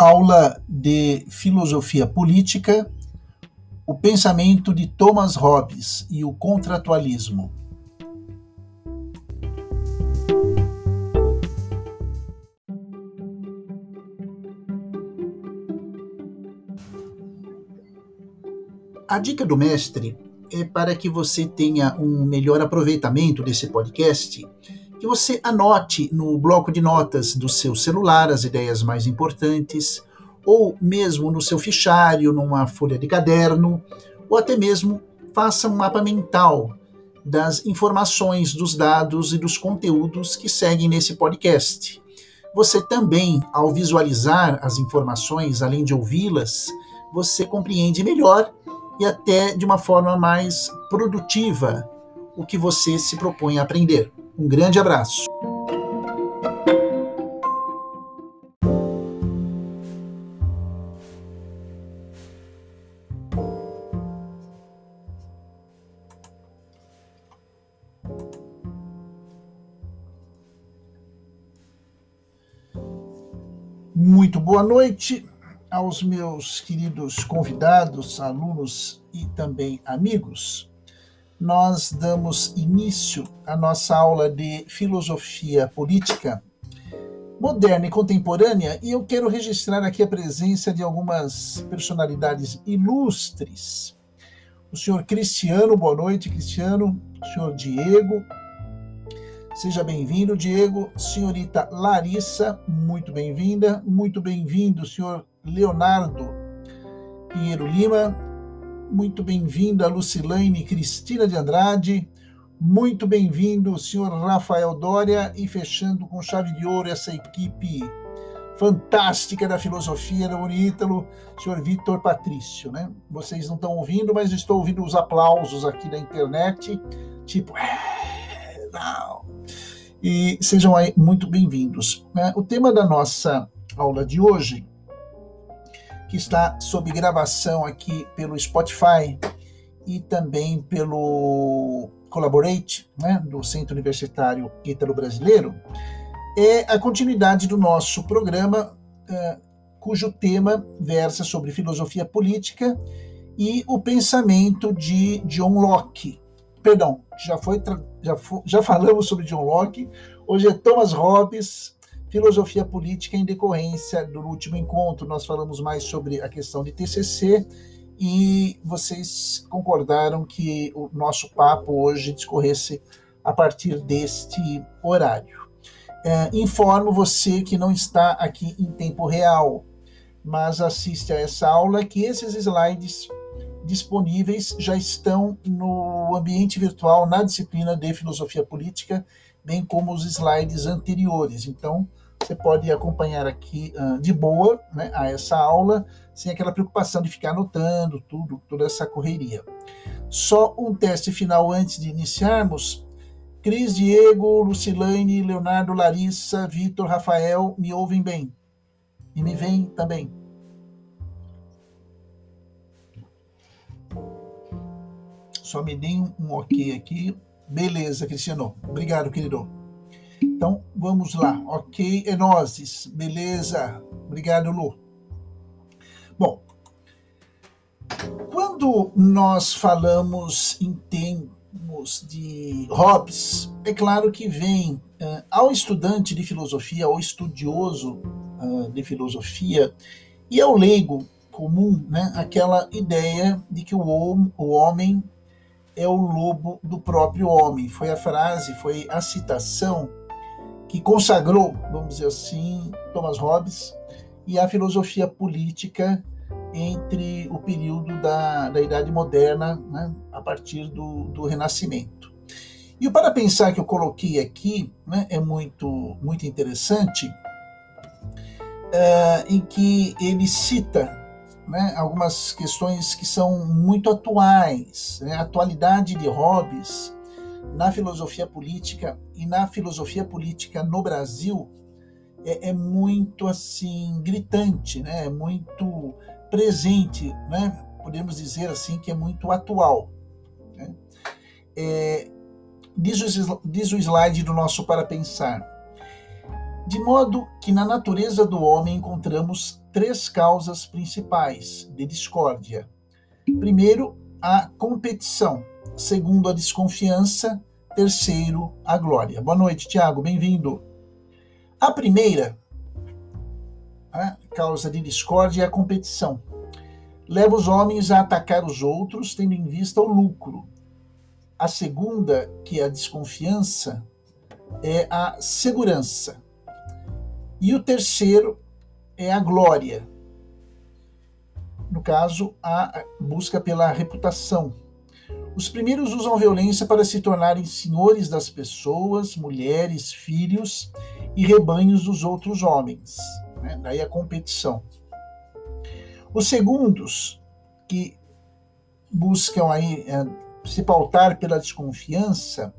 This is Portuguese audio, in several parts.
Aula de Filosofia Política, o pensamento de Thomas Hobbes e o contratualismo. A dica do mestre é para que você tenha um melhor aproveitamento desse podcast, que você anote no bloco de notas do seu celular as ideias mais importantes, ou mesmo no seu fichário, numa folha de caderno, ou até mesmo faça um mapa mental das informações, dos dados e dos conteúdos que seguem nesse podcast. Você também, ao visualizar as informações, além de ouvi-las, você compreende melhor e até de uma forma mais produtiva o que você se propõe a aprender. Um grande abraço. Muito boa noite aos meus queridos convidados, alunos e também amigos, nós damos início à nossa aula de filosofia política moderna e contemporânea e eu quero registrar aqui a presença de algumas personalidades ilustres. O senhor Cristiano, boa noite, Cristiano. O senhor Diego, Seja bem-vindo, Diego. Senhorita Larissa, muito bem-vinda. Muito bem-vindo, senhor Leonardo Pinheiro Lima. Muito bem-vinda, Lucilane Cristina de Andrade. Muito bem-vindo, senhor Rafael Dória. E fechando com chave de ouro essa equipe fantástica da filosofia da Unítalo, senhor Vitor Patrício. Né? Vocês não estão ouvindo, mas estou ouvindo os aplausos aqui da internet, tipo, é, não. E sejam muito bem-vindos. Né? O tema da nossa aula de hoje que está sob gravação aqui pelo Spotify e também pelo Collaborate, né, do Centro Universitário Ítalo Brasileiro, é a continuidade do nosso programa, uh, cujo tema versa sobre filosofia política e o pensamento de John Locke. Perdão, já, foi, já, já falamos sobre John Locke, hoje é Thomas Hobbes, filosofia política em decorrência do último encontro. Nós falamos mais sobre a questão de TCC e vocês concordaram que o nosso papo hoje discorresse a partir deste horário. É, informo você que não está aqui em tempo real, mas assiste a essa aula que esses slides disponíveis já estão no ambiente virtual na disciplina de filosofia política, bem como os slides anteriores. Então, você pode acompanhar aqui uh, de boa né, a essa aula, sem aquela preocupação de ficar anotando tudo, toda essa correria. Só um teste final antes de iniciarmos. Cris, Diego, Lucilane, Leonardo, Larissa, Vitor, Rafael, me ouvem bem? E me veem também? Só me deem um ok aqui. Beleza, Cristiano. Obrigado, querido. Então, vamos lá. Ok, Enoses. Beleza. Obrigado, Lu. Bom, quando nós falamos em termos de Hobbes, é claro que vem uh, ao estudante de filosofia, ao estudioso uh, de filosofia e ao leigo comum, né, aquela ideia de que o, o homem é o lobo do próprio homem. Foi a frase, foi a citação que consagrou, vamos dizer assim, Thomas Hobbes e a filosofia política entre o período da, da Idade Moderna, né, a partir do, do Renascimento. E o para pensar que eu coloquei aqui né, é muito, muito interessante, uh, em que ele cita né, algumas questões que são muito atuais. Né, a atualidade de Hobbes na filosofia política e na filosofia política no Brasil é, é muito assim gritante, né? É muito presente, né? Podemos dizer assim que é muito atual. Né? É, diz, o, diz o slide do nosso para pensar. De modo que na natureza do homem encontramos três causas principais de discórdia. Primeiro, a competição. Segundo, a desconfiança. Terceiro, a glória. Boa noite, Tiago, bem-vindo. A primeira a causa de discórdia é a competição. Leva os homens a atacar os outros, tendo em vista o lucro. A segunda, que é a desconfiança, é a segurança. E o terceiro é a glória. No caso, a busca pela reputação. Os primeiros usam violência para se tornarem senhores das pessoas, mulheres, filhos e rebanhos dos outros homens. Né? Daí a competição. Os segundos, que buscam aí é, se pautar pela desconfiança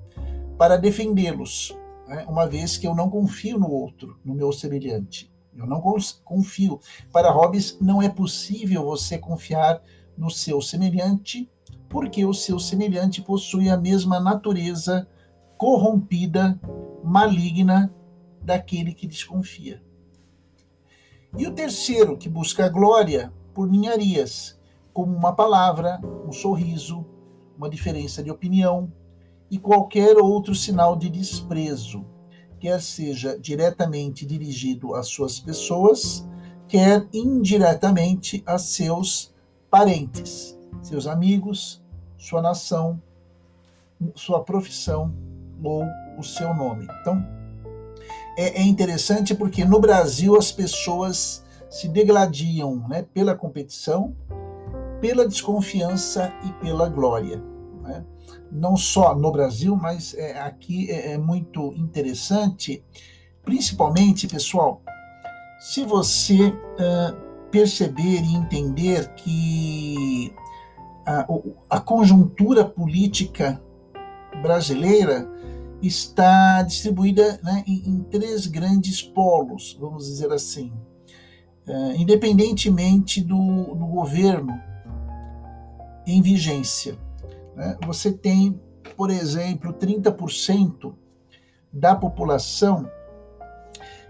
para defendê-los, né? uma vez que eu não confio no outro, no meu semelhante. Eu não confio. Para Hobbes, não é possível você confiar no seu semelhante, porque o seu semelhante possui a mesma natureza corrompida, maligna daquele que desconfia. E o terceiro, que busca a glória por ninharias, como uma palavra, um sorriso, uma diferença de opinião e qualquer outro sinal de desprezo, quer seja diretamente dirigido às suas pessoas, quer indiretamente a seus parentes, seus amigos, sua nação, sua profissão ou o seu nome. Então, é, é interessante porque no Brasil as pessoas se degladiam né, pela competição, pela desconfiança e pela glória. Né? Não só no Brasil, mas é, aqui é, é muito interessante, principalmente, pessoal, se você uh, perceber e entender que a, a conjuntura política brasileira está distribuída né, em, em, três grandes polos, vamos dizer assim. Uh, independentemente do, do, governo em vigência. Né? Você tem, por exemplo, 30% da população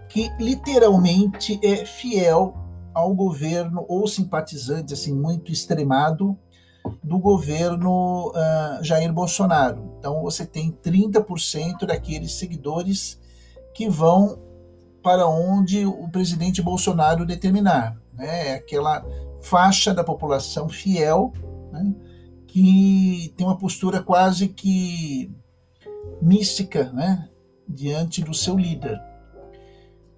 que literalmente é fiel ao governo ou simpatizante assim muito extremado do governo uh, Jair Bolsonaro. Então você tem 30% daqueles seguidores que vão para onde o presidente Bolsonaro determinar. Né? É aquela faixa da população fiel né? que tem uma postura quase que mística né? diante do seu líder.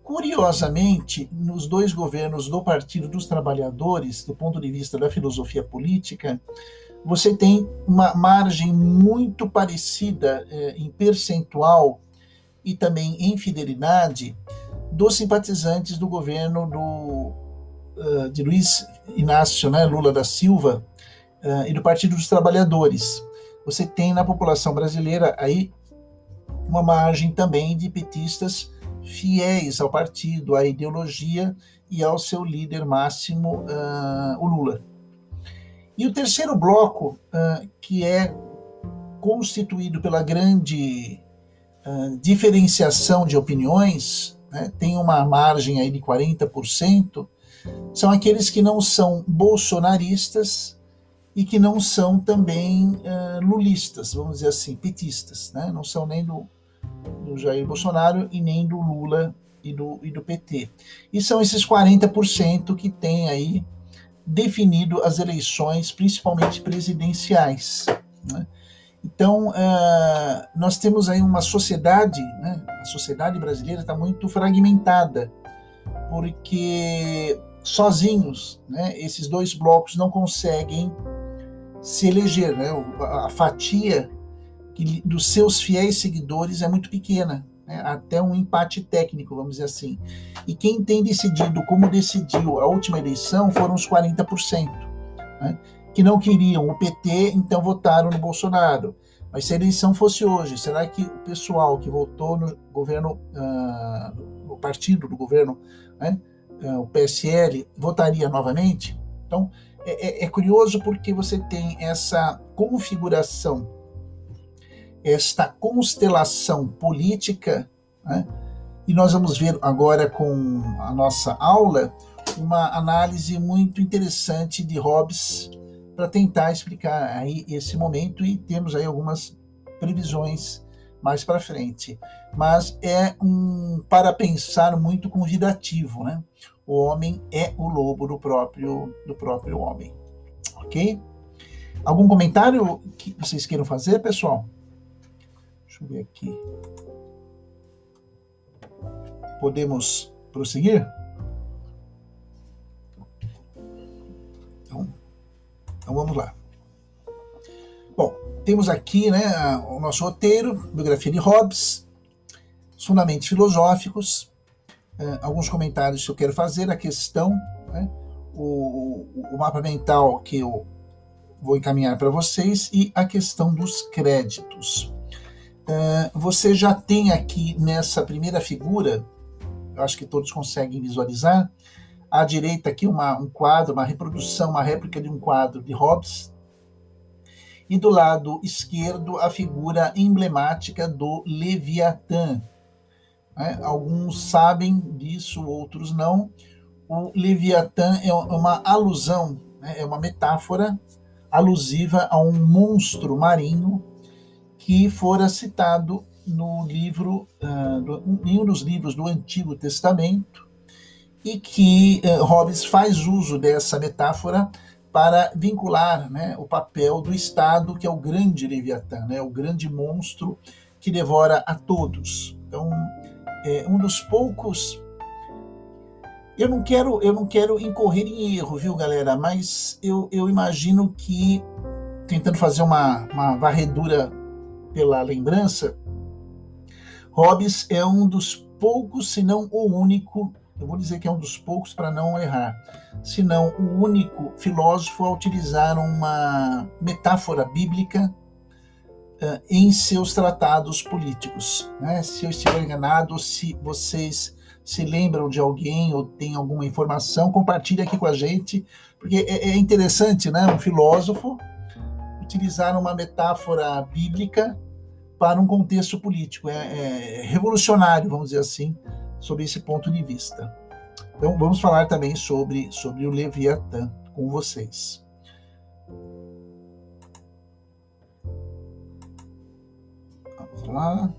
Curiosamente, nos dois governos do Partido dos Trabalhadores, do ponto de vista da filosofia política, você tem uma margem muito parecida eh, em percentual e também em fidelidade dos simpatizantes do governo do, uh, de Luiz Inácio né, Lula da Silva uh, e do Partido dos Trabalhadores. Você tem na população brasileira aí uma margem também de petistas fiéis ao partido, à ideologia e ao seu líder máximo, uh, o Lula. E o terceiro bloco, uh, que é constituído pela grande uh, diferenciação de opiniões, né, tem uma margem aí de 40%, são aqueles que não são bolsonaristas e que não são também lulistas, vamos dizer assim, petistas, né, não são nem do do Jair Bolsonaro e nem do Lula e do, e do PT. E são esses 40% que têm aí definido as eleições, principalmente presidenciais. Né? Então, uh, nós temos aí uma sociedade, né? a sociedade brasileira está muito fragmentada, porque sozinhos né, esses dois blocos não conseguem se eleger. Né? A fatia que dos seus fiéis seguidores é muito pequena, né? até um empate técnico, vamos dizer assim. E quem tem decidido como decidiu a última eleição foram os 40%, né? que não queriam o PT, então votaram no Bolsonaro. Mas se a eleição fosse hoje, será que o pessoal que votou no governo, uh, no partido do governo, né, uh, o PSL, votaria novamente? Então, é, é, é curioso porque você tem essa configuração esta constelação política né, E nós vamos ver agora com a nossa aula uma análise muito interessante de Hobbes para tentar explicar aí esse momento e temos aí algumas previsões mais para frente. Mas é um para pensar muito convidativo, né? O homem é o lobo do próprio do próprio homem. OK? Algum comentário que vocês queiram fazer, pessoal? Deixa eu ver aqui. Podemos prosseguir? Então, então vamos lá. Bom, temos aqui né, o nosso roteiro, biografia de Hobbes, os fundamentos filosóficos, eh, alguns comentários que eu quero fazer, a questão, né, o, o, mapa mental que eu vou encaminhar para vocês e a questão dos créditos. Eh, você já tem aqui nessa primeira figura, eu acho que todos conseguem visualizar, à direita aqui uma, um quadro, uma reprodução, uma réplica de um quadro de Hobbes, e do lado esquerdo a figura emblemática do Leviatã. É, alguns sabem disso, outros não. O Leviatã é uma alusão, né, é uma metáfora alusiva a um monstro marinho que fora citado no livro, uh, em um dos livros do Antigo Testamento, e que uh, Hobbes faz uso dessa metáfora para vincular né, o papel do Estado, que é o grande Leviatã, né, o grande monstro que devora a todos. Então, é um dos poucos. Eu não quero, eu não quero incorrer em erro, viu, galera? Mas eu, eu imagino que tentando fazer uma, uma varredura pela lembrança, Hobbes é um dos poucos, se não o único, eu vou dizer que é um dos poucos para não errar, se não o único filósofo a utilizar uma metáfora bíblica uh, em seus tratados políticos. Né? Se eu estiver enganado, se vocês se lembram de alguém ou tem alguma informação, compartilhe aqui com a gente, porque é, é interessante, né? Um filósofo utilizar uma metáfora bíblica para um contexto político. É, é revolucionário, vamos dizer assim, sob esse ponto de vista. Então, vamos falar também sobre, sobre o Leviatã com vocês. Vamos lá.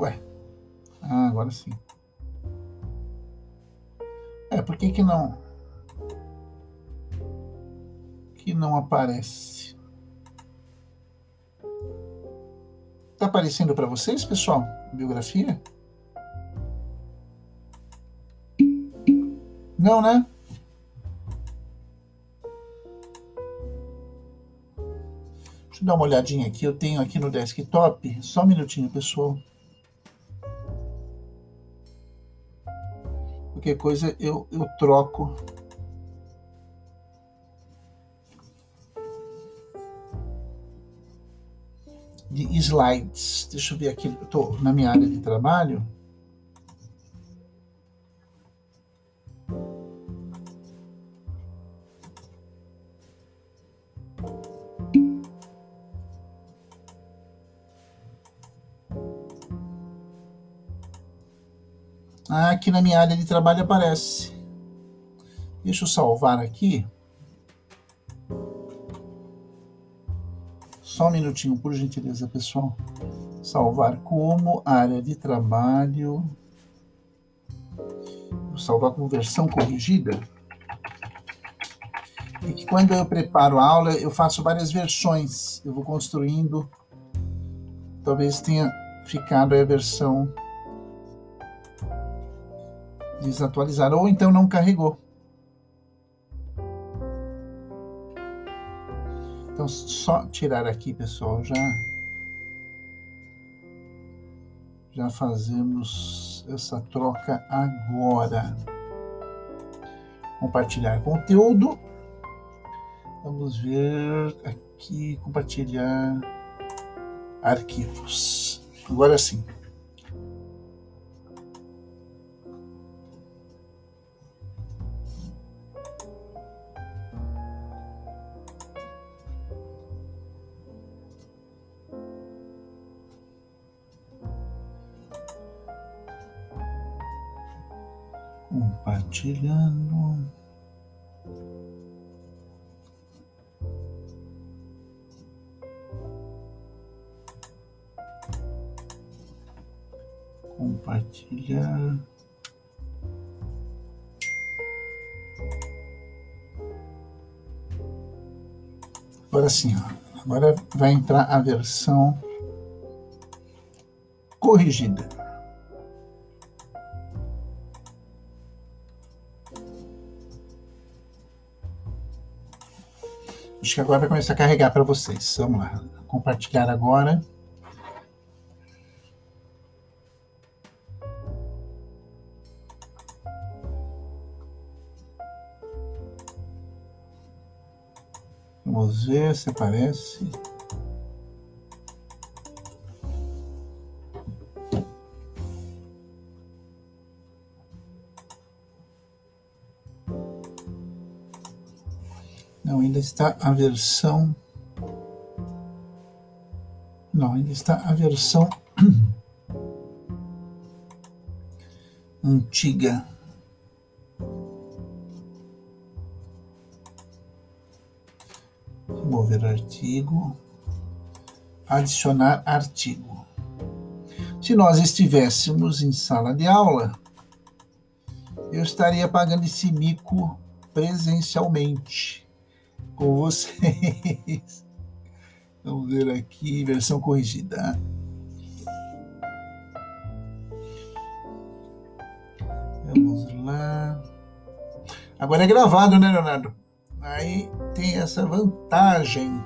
Ué. Ah, agora sim. É, por que que não... Que não aparece? Tá aparecendo para vocês, pessoal? Biografia? Não, né? Deixa eu dar uma olhadinha aqui. Eu tenho aqui no desktop. Só um minutinho, pessoal. Qualquer coisa eu, eu troco de slides. Deixa eu ver aqui, eu estou na minha área de trabalho. Ah, aqui na minha área de trabalho aparece. Deixa eu salvar aqui. Só um minutinho, por gentileza, pessoal. Salvar como área de trabalho. Vou salvar com versão corrigida. E que quando eu preparo a aula, eu faço várias versões. Eu vou construindo. Talvez tenha ficado a versão desatualizada. Ou então não carregou. Então, só tirar aqui, pessoal, já já fazemos essa troca agora. Compartilhar conteúdo. Vamos ver aqui, compartilhar arquivos. Agora sim. Compartilhando. Compartilhar. Agora sim, agora vai entrar a versão corrigida. Acho que agora vai começar a carregar para vocês. Vamos lá. Compartilhar agora. Vamos ver se aparece. Está a versão. Não, ainda está a versão antiga. Remover artigo. Adicionar artigo. Se nós estivéssemos em sala de aula, eu estaria pagando esse mico presencialmente com vocês. Vamos ver aqui, versão corrigida. Vamos lá. Agora é gravado, né, Leonardo? Aí tem essa vantagem.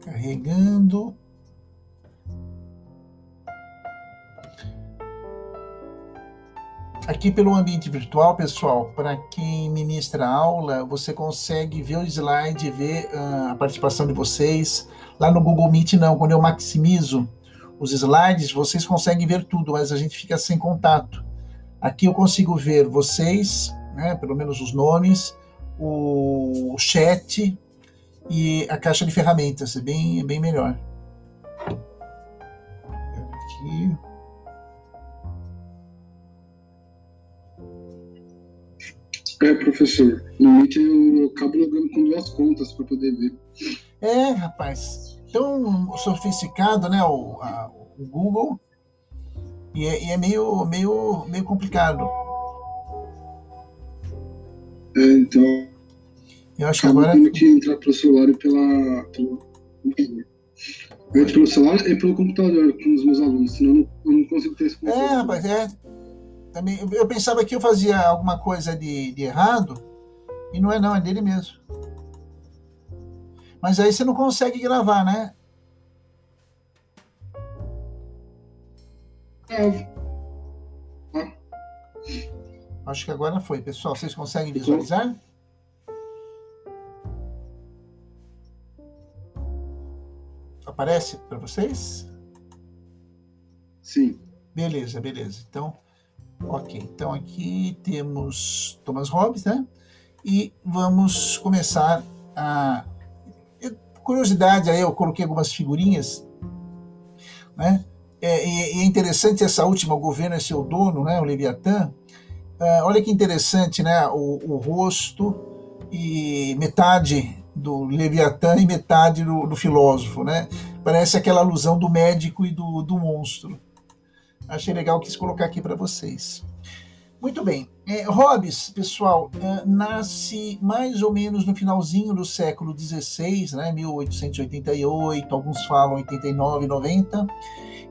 Carregando. Aqui pelo ambiente virtual, pessoal, para quem ministra aula, você consegue ver o slide, ver uh, a participação de vocês. Lá no Google Meet não, quando eu maximizo os slides, vocês conseguem ver tudo, mas a gente fica sem contato. Aqui eu consigo ver vocês, né, pelo menos os nomes, o chat e a caixa de ferramentas, é bem, é bem melhor. Aqui. É, professor. No Meet eu acabo logando com duas contas para poder ver. É, rapaz. Tão sofisticado, né? O, a, o Google. E é, e é, meio, meio, meio complicado. É, então. Eu acho que agora. Eu que entrar pelo celular e pela. Pelo, eu entro pelo celular e pelo computador com os meus alunos, senão eu não, consigo ter esse contato. É, rapaz, é. Também, eu pensava que eu fazia alguma coisa de, de errado, e não é não, é dele mesmo. Mas aí você não consegue gravar, né? É. Acho que agora foi. Pessoal, vocês conseguem visualizar? Aparece para vocês? Sim. Beleza, beleza. Então, Ok, então aqui temos Thomas Hobbes, né? E vamos começar a. Curiosidade, aí eu coloquei algumas figurinhas, né? É, e é interessante essa última, o governo é seu dono, né? O Leviatã. Uh, olha que interessante, né? O, o, rosto e metade do Leviatã e metade do, do filósofo, né? Parece aquela alusão do médico e do, do monstro achei legal, quis colocar aqui para vocês. Muito bem. É, Hobbes, pessoal, é, nasce mais ou menos no finalzinho do século XVI, né, 1888, alguns falam 89, 90,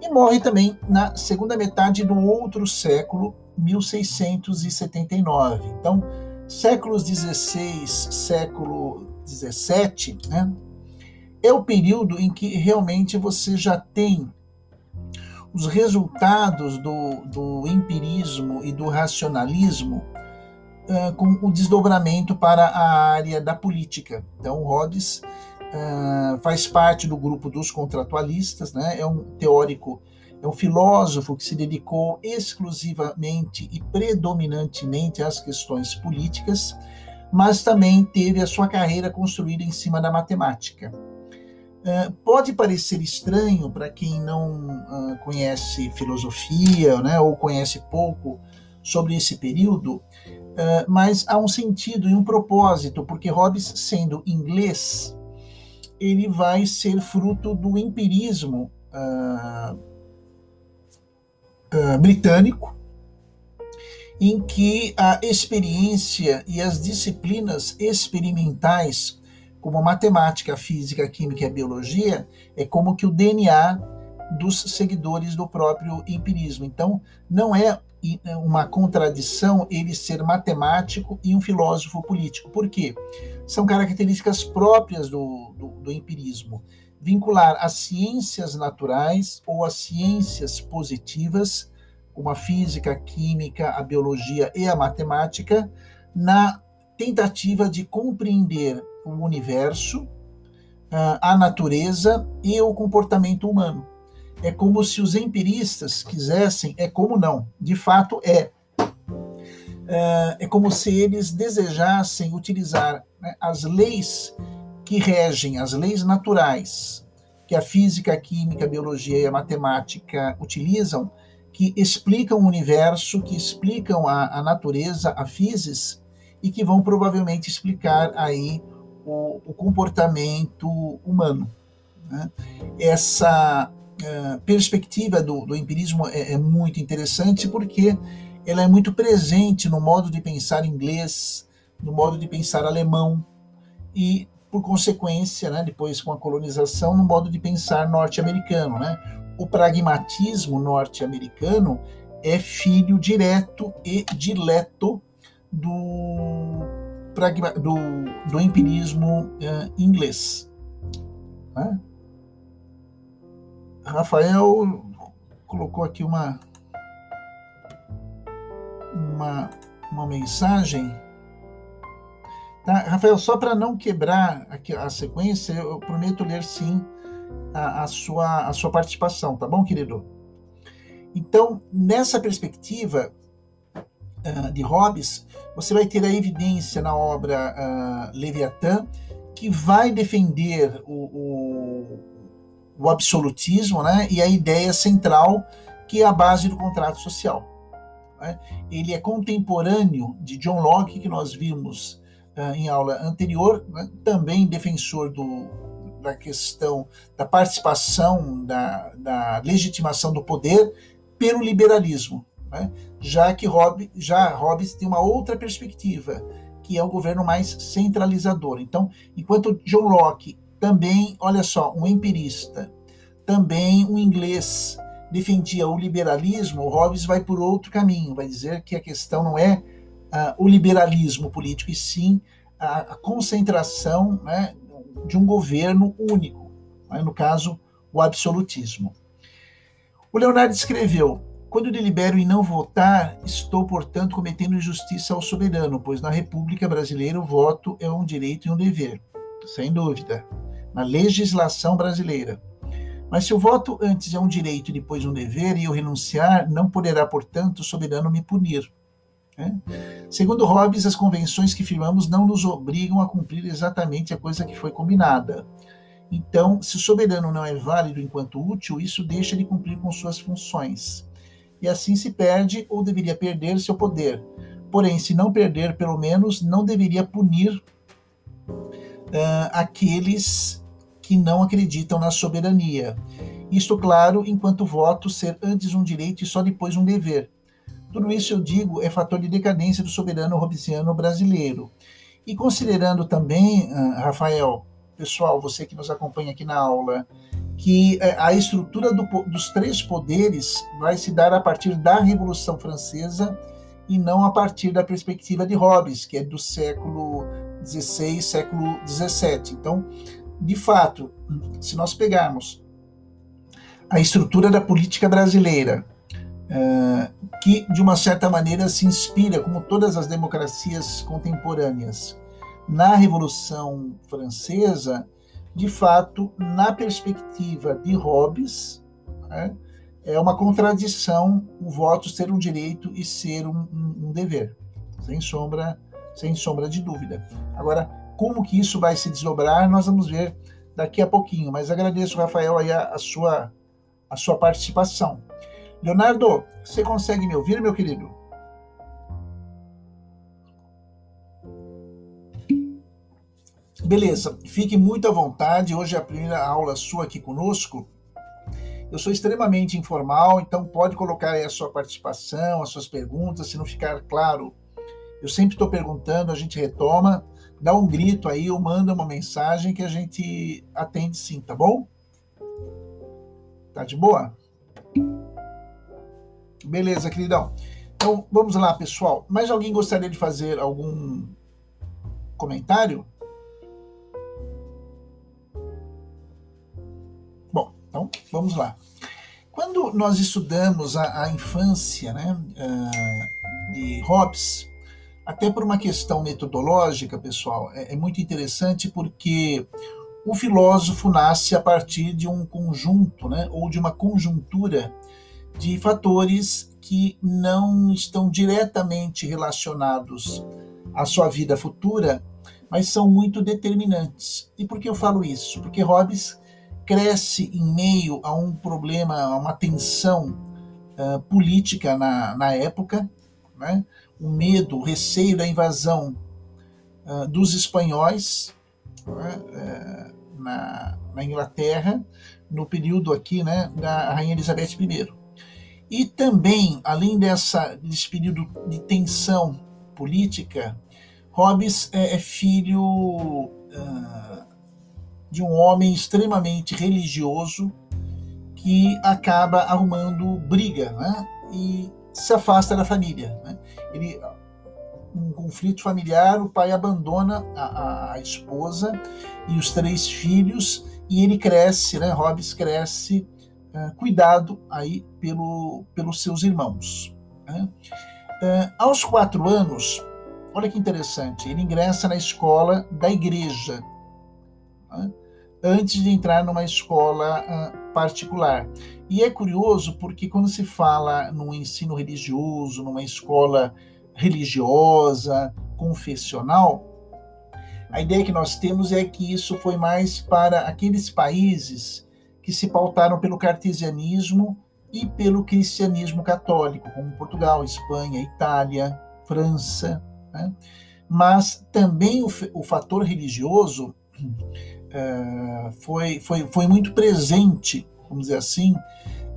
e morre também na segunda metade do outro século, 1679. Então, séculos XVI, século XVII, né, é o período em que realmente você já tem os resultados do, do empirismo e do racionalismo uh, com o desdobramento para a área da política. Então, Hobbes uh, faz parte do grupo dos contratualistas, né? é um teórico, é um filósofo que se dedicou exclusivamente e predominantemente às questões políticas, mas também teve a sua carreira construída em cima da matemática. Uh, pode parecer estranho para quem não uh, conhece filosofia né, ou conhece pouco sobre esse período, uh, mas há um sentido e um propósito, porque Hobbes, sendo inglês, ele vai ser fruto do empirismo britânico, em que a experiência e as disciplinas experimentais, como a matemática, a física, a química e a biologia, é como que o DNA dos seguidores do próprio empirismo. Então, não é uma contradição ele ser matemático e um filósofo político. Por quê? São características próprias do, do, do empirismo. Vincular as ciências naturais ou as ciências positivas como a física, a química, a biologia e a matemática, na tentativa de compreender o universo, a natureza e o comportamento humano. É como se os empiristas quisessem, é como não, de fato é. É como se eles desejassem utilizar né, as leis que regem, as leis naturais, que a física, a química, a biologia e a matemática utilizam, que explicam o universo, que explicam a, a natureza, a physis, e que vão provavelmente explicar aí o, o comportamento humano. Né? Essa uh, perspectiva do, do empirismo é, é, muito interessante porque ela é muito presente no modo de pensar inglês, no modo de pensar alemão e, por consequência, né, depois com a colonização, no modo de pensar norte-americano. Né? o pragmatismo norte-americano é filho direto e dileto do, do, do empirismo uh, inglês. Né? Rafael colocou aqui uma, uma, uma mensagem. Tá? Rafael, só para não quebrar aqui a sequência, eu prometo ler sim a, a, sua, a sua participação, tá bom, querido? Então, nessa perspectiva uh, de Hobbes, você vai ter a evidência na obra uh, Leviatã que vai defender o, o, o, absolutismo né, e a ideia central que é a base do contrato social. Né? Ele é contemporâneo de John Locke, que nós vimos uh, em aula anterior, né, também defensor do, da questão da participação, da, da legitimação do poder pelo liberalismo, né? já que Hobbes, já Hobbes tem uma outra perspectiva, que é o governo mais centralizador. Então, enquanto John Locke também, olha só, um empirista, também um inglês defendia o liberalismo, o Hobbes vai por outro caminho, vai dizer que a questão não é uh, o liberalismo político, e sim a, a concentração né, de um governo único, né? no caso, o absolutismo. O Leonardo escreveu: Quando delibero em não votar, estou, portanto, cometendo injustiça ao soberano, pois na República Brasileira o voto é um direito e um dever, sem dúvida, na legislação brasileira. Mas se o voto antes é um direito e depois um dever, e eu renunciar, não poderá, portanto, o soberano me punir. Né? Segundo Hobbes, as convenções que firmamos não nos obrigam a cumprir exatamente a coisa que foi combinada. Então, se o soberano não é válido enquanto útil, isso deixa de cumprir com suas funções. E assim se perde ou deveria perder seu poder. Porém, se não perder, pelo menos não deveria punir uh, aqueles que não acreditam na soberania. Isto, claro, enquanto voto ser antes um direito e só depois um dever tudo isso, eu digo, é fator de decadência do soberano robesiano brasileiro. E considerando também, ah, Rafael, pessoal, você que nos acompanha aqui na aula, que eh, a estrutura do, dos três poderes vai se dar a partir da Revolução Francesa e não a partir da perspectiva de Hobbes, que é do século XVI, século XVII. Então, de fato, se nós pegarmos a estrutura da política brasileira é, que, de uma certa maneira, se inspira, como todas as democracias contemporâneas, na Revolução Francesa, de fato, na perspectiva de Hobbes, né, é uma contradição o voto ser um direito e ser um, um, um dever, sem sombra, sem sombra de dúvida. Agora, como que isso vai se desdobrar, nós vamos ver daqui a pouquinho, mas agradeço, Rafael, aí a, a sua, a sua participação. Leonardo, você consegue me ouvir, meu querido? Beleza, fique muito à vontade. Hoje é a primeira aula sua aqui conosco. Eu sou extremamente informal, então pode colocar aí a sua participação, as suas perguntas, se não ficar claro. Eu sempre estou perguntando, a gente retoma, dá um grito aí ou manda uma mensagem que a gente atende sim, tá bom? Tá de boa? Beleza, queridão. Então vamos lá, pessoal. Mais alguém gostaria de fazer algum comentário? Vamos lá. Quando nós estudamos a, a infância né, uh, de Hobbes, até por uma questão metodológica, pessoal, é, é muito interessante porque o filósofo nasce a partir de um conjunto, né, ou de uma conjuntura de fatores que não estão diretamente relacionados à sua vida futura, mas são muito determinantes. E por que eu falo isso? Porque Hobbes cresce em meio a um problema, a uma tensão uh, política na, na época, né? o medo, o receio da invasão uh, dos espanhóis né? uh, na, na, Inglaterra, no período aqui né, da Rainha Elizabeth I. E também, além dessa, desse período de tensão política, Hobbes é, é filho de um homem extremamente religioso que acaba arrumando briga né? e se afasta da família. Né? Ele, um conflito familiar, o pai abandona a, a, esposa e os três filhos e ele cresce, né? Hobbes cresce uh, cuidado aí pelo, pelos seus irmãos. Né? Uh, aos quatro anos, olha que interessante, ele ingressa na escola da igreja. Né? Antes de entrar numa escola uh, particular. E é curioso porque quando se fala no ensino religioso, numa escola religiosa, confessional, a ideia que nós temos é que isso foi mais para aqueles países que se pautaram pelo cartesianismo e pelo cristianismo católico, como Portugal, Espanha, Itália, França. Né? Mas também o, o fator religioso é, foi, foi, foi muito presente, vamos dizer assim,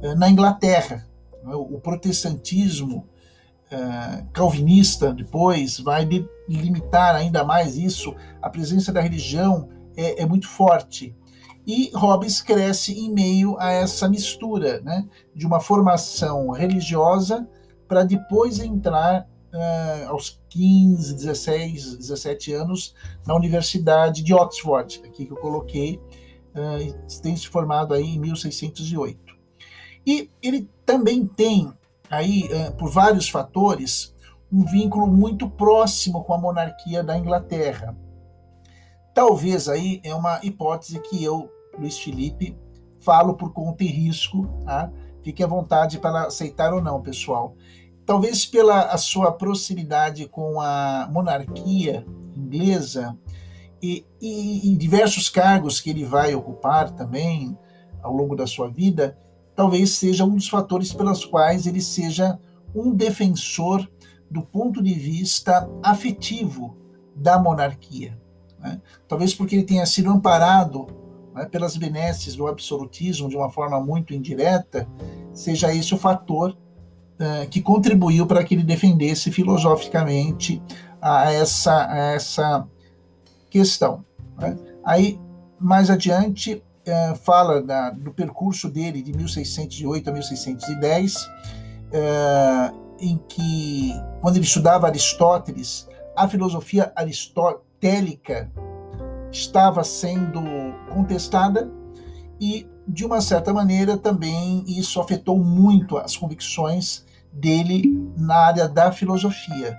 é, na Inglaterra. Né? O protestantismo é, calvinista depois vai limitar ainda mais isso, a presença da religião é, é muito forte. E Hobbes cresce em meio a essa mistura né, de uma formação religiosa para depois entrar uh, aos 15, 16, 17 anos na Universidade de Oxford, aqui que eu coloquei, uh, tem se formado aí em 1608. E ele também tem aí, uh, por vários fatores, um vínculo muito próximo com a monarquia da Inglaterra. Talvez aí é uma hipótese que eu, Luiz Felipe, falo por conta e risco, tá? Fique à vontade para aceitar ou não, pessoal talvez pela sua proximidade com a monarquia inglesa e, e, em diversos cargos que ele vai ocupar também ao longo da sua vida, talvez seja um dos fatores pelos quais ele seja um defensor do ponto de vista afetivo da monarquia. Né? Talvez porque ele tenha sido amparado né, pelas benesses do absolutismo de uma forma muito indireta, seja esse o fator que contribuiu para que ele defendesse filosoficamente a essa, a essa questão. Né? Aí, mais adiante, uh, fala da, do percurso dele de 1608 a 1610, uh, em que, quando ele estudava Aristóteles, a filosofia aristotélica estava sendo contestada e, de uma certa maneira, também isso afetou muito as convicções dele na área da filosofia.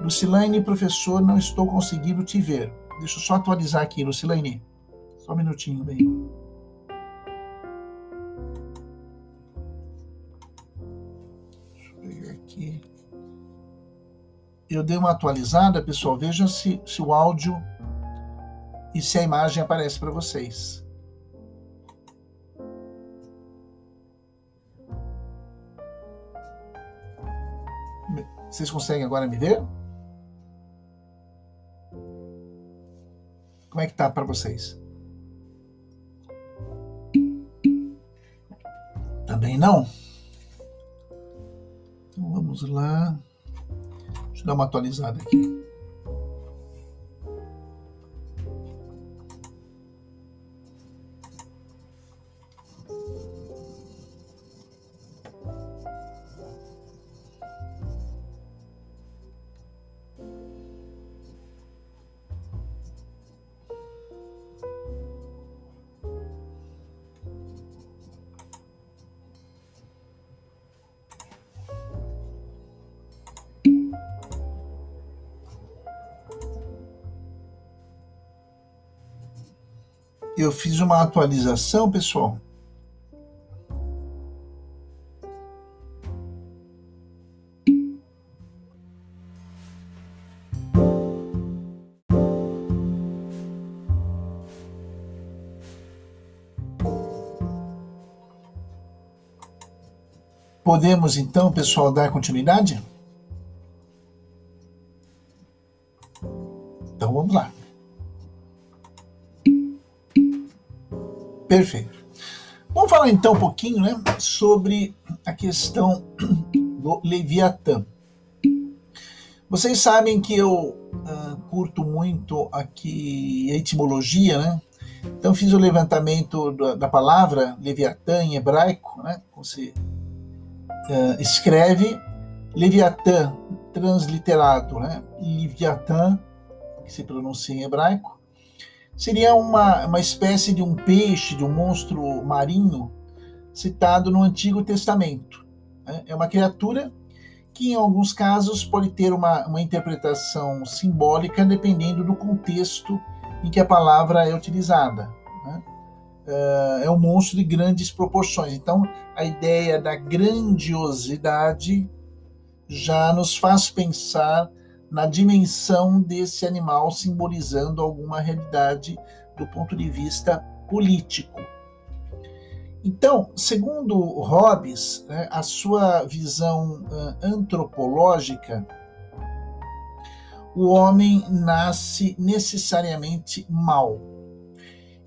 Lucilene, professor, não estou conseguindo te ver. Deixa eu só atualizar aqui, Lucilene. Só um minutinho, bem. Deixa eu pegar aqui. Eu dei uma atualizada, pessoal. Veja se, se o áudio e se a imagem aparece para vocês. Vocês conseguem agora me ver? Como é que tá para vocês? Também não? Então vamos lá. Deixa eu dar uma atualizada aqui. Eu fiz uma atualização, pessoal. Podemos então, pessoal, dar continuidade? Perfeito. Vamos falar então um pouquinho né, sobre a questão do Leviatã. Vocês sabem que eu uh, curto muito aqui a etimologia, né? Então fiz o levantamento da, da palavra Leviatã em hebraico, né? Como se uh, escreve Leviatã, transliterado, né? Leviatã, que se pronuncia em hebraico, seria uma, uma espécie de um peixe, de um monstro marinho citado no Antigo Testamento. Né? É uma criatura que, em alguns casos, pode ter uma, uma interpretação simbólica dependendo do contexto em que a palavra é utilizada. Né? É, é um monstro de grandes proporções. Então, a ideia da grandiosidade já nos faz pensar na dimensão desse animal, simbolizando alguma realidade do ponto de vista político. Então, segundo Hobbes, né, a sua visão uh, antropológica, o homem nasce necessariamente mal.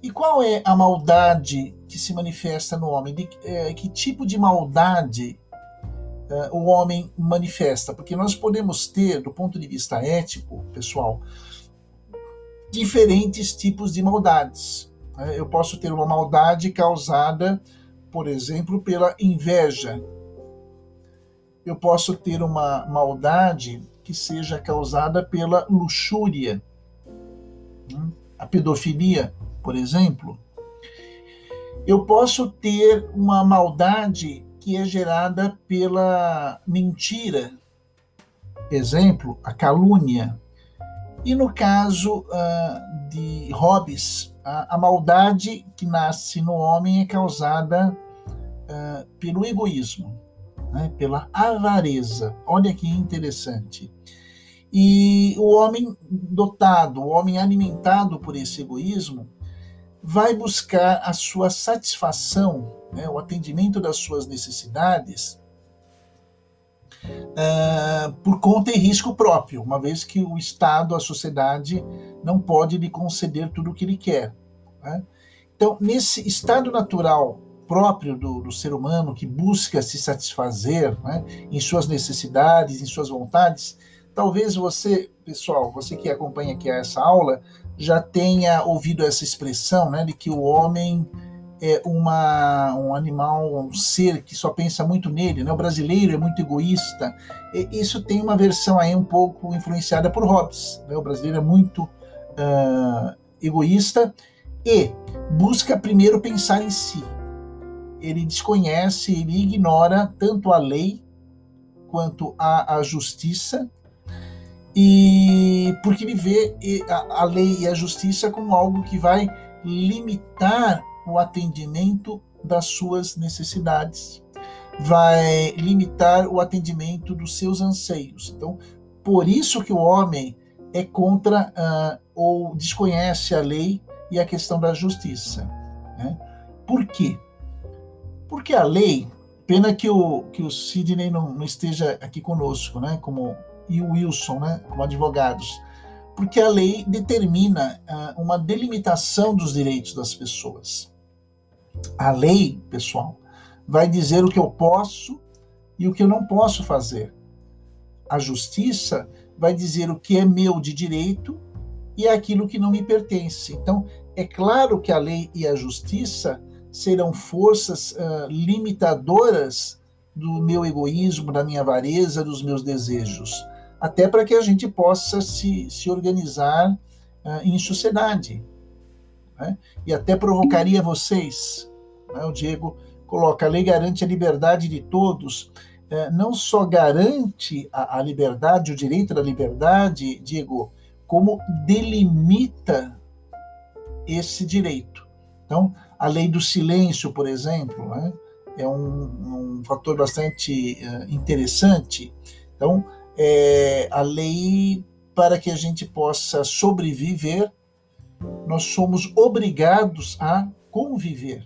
E qual é a maldade que se manifesta no homem? De, eh, que tipo de maldade uh, o homem manifesta, porque nós podemos ter, do ponto de vista ético, pessoal, diferentes tipos de maldades. Uh, eu posso ter uma maldade causada, por exemplo, pela inveja. Eu posso ter uma maldade que seja causada pela luxúria, né? a pedofilia, por exemplo. Eu posso ter uma maldade que é gerada pela mentira, exemplo, a calúnia. E no caso uh, de Hobbes, a, a, maldade que nasce no homem é causada uh, pelo egoísmo, né, pela avareza. Olha que interessante. E o homem dotado, o homem alimentado por esse egoísmo, vai buscar a sua satisfação né, o atendimento das suas necessidades uh, por conta e risco próprio, uma vez que o Estado, a sociedade, não pode lhe conceder tudo o que ele quer. Né? Então, nesse estado natural próprio do, do, ser humano, que busca se satisfazer né, em suas necessidades, em suas vontades, talvez você, pessoal, você que acompanha aqui essa aula, já tenha ouvido essa expressão né, de que o homem é uma, um animal, um ser que só pensa muito nele, né? o brasileiro é muito egoísta. E isso tem uma versão aí um pouco influenciada por Hobbes. Né? O brasileiro é muito uh, egoísta e busca primeiro pensar em si. Ele desconhece, ele ignora tanto a lei quanto a, a justiça, e porque ele vê a, a lei e a justiça como algo que vai limitar o atendimento das suas necessidades, vai limitar o atendimento dos seus anseios. Então, por isso que o homem é contra uh, ou desconhece a lei e a questão da justiça. Né? Por quê? Porque a lei, pena que o, que o Sidney não, não esteja aqui conosco, né? como, e o Wilson, né? como advogados, porque a lei determina uh, uma delimitação dos direitos das pessoas. A lei, pessoal, vai dizer o que eu posso e o que eu não posso fazer. A justiça vai dizer o que é meu de direito e aquilo que não me pertence. Então, é claro que a lei e a justiça serão forças uh, limitadoras do meu egoísmo, da minha avareza, dos meus desejos, até para que a gente possa se, se organizar uh, em sociedade. Né? E até provocaria vocês? O Diego coloca: a lei garante a liberdade de todos, uh, não só garante a, a liberdade, o direito da liberdade, Diego, como delimita esse direito. Então, a lei do silêncio, por exemplo, né, é um, um, fator bastante uh, interessante. Então, é, a lei para que a gente possa sobreviver, nós somos obrigados a conviver.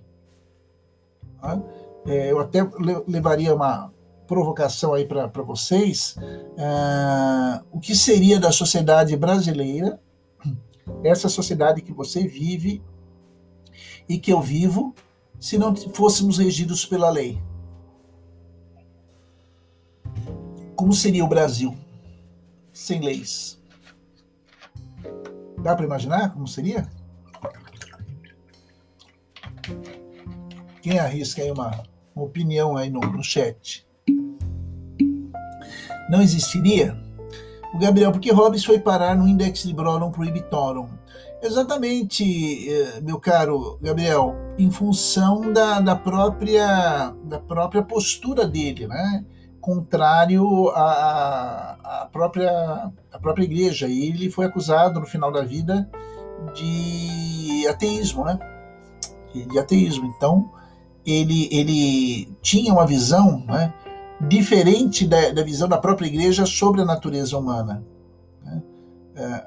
Né? É, eu até levaria uma, provocação aí para vocês, uh, o que seria da sociedade brasileira, essa sociedade que você vive e que eu vivo, se não fôssemos regidos pela lei? Como seria o Brasil sem leis? Dá para imaginar como seria? Quem arrisca aí uma, uma opinião aí no, no chat? não existiria? O Gabriel, porque Hobbes foi parar no Index Librorum Prohibitorum? Exatamente, eh, meu caro Gabriel, em função da, da, própria, da própria postura dele, né? contrário à, à, própria, à própria igreja. E ele foi acusado no final da vida de ateísmo, né? De ateísmo. Então, ele, ele tinha uma visão, né? diferente da, da, visão da própria igreja sobre a natureza humana. Né? É,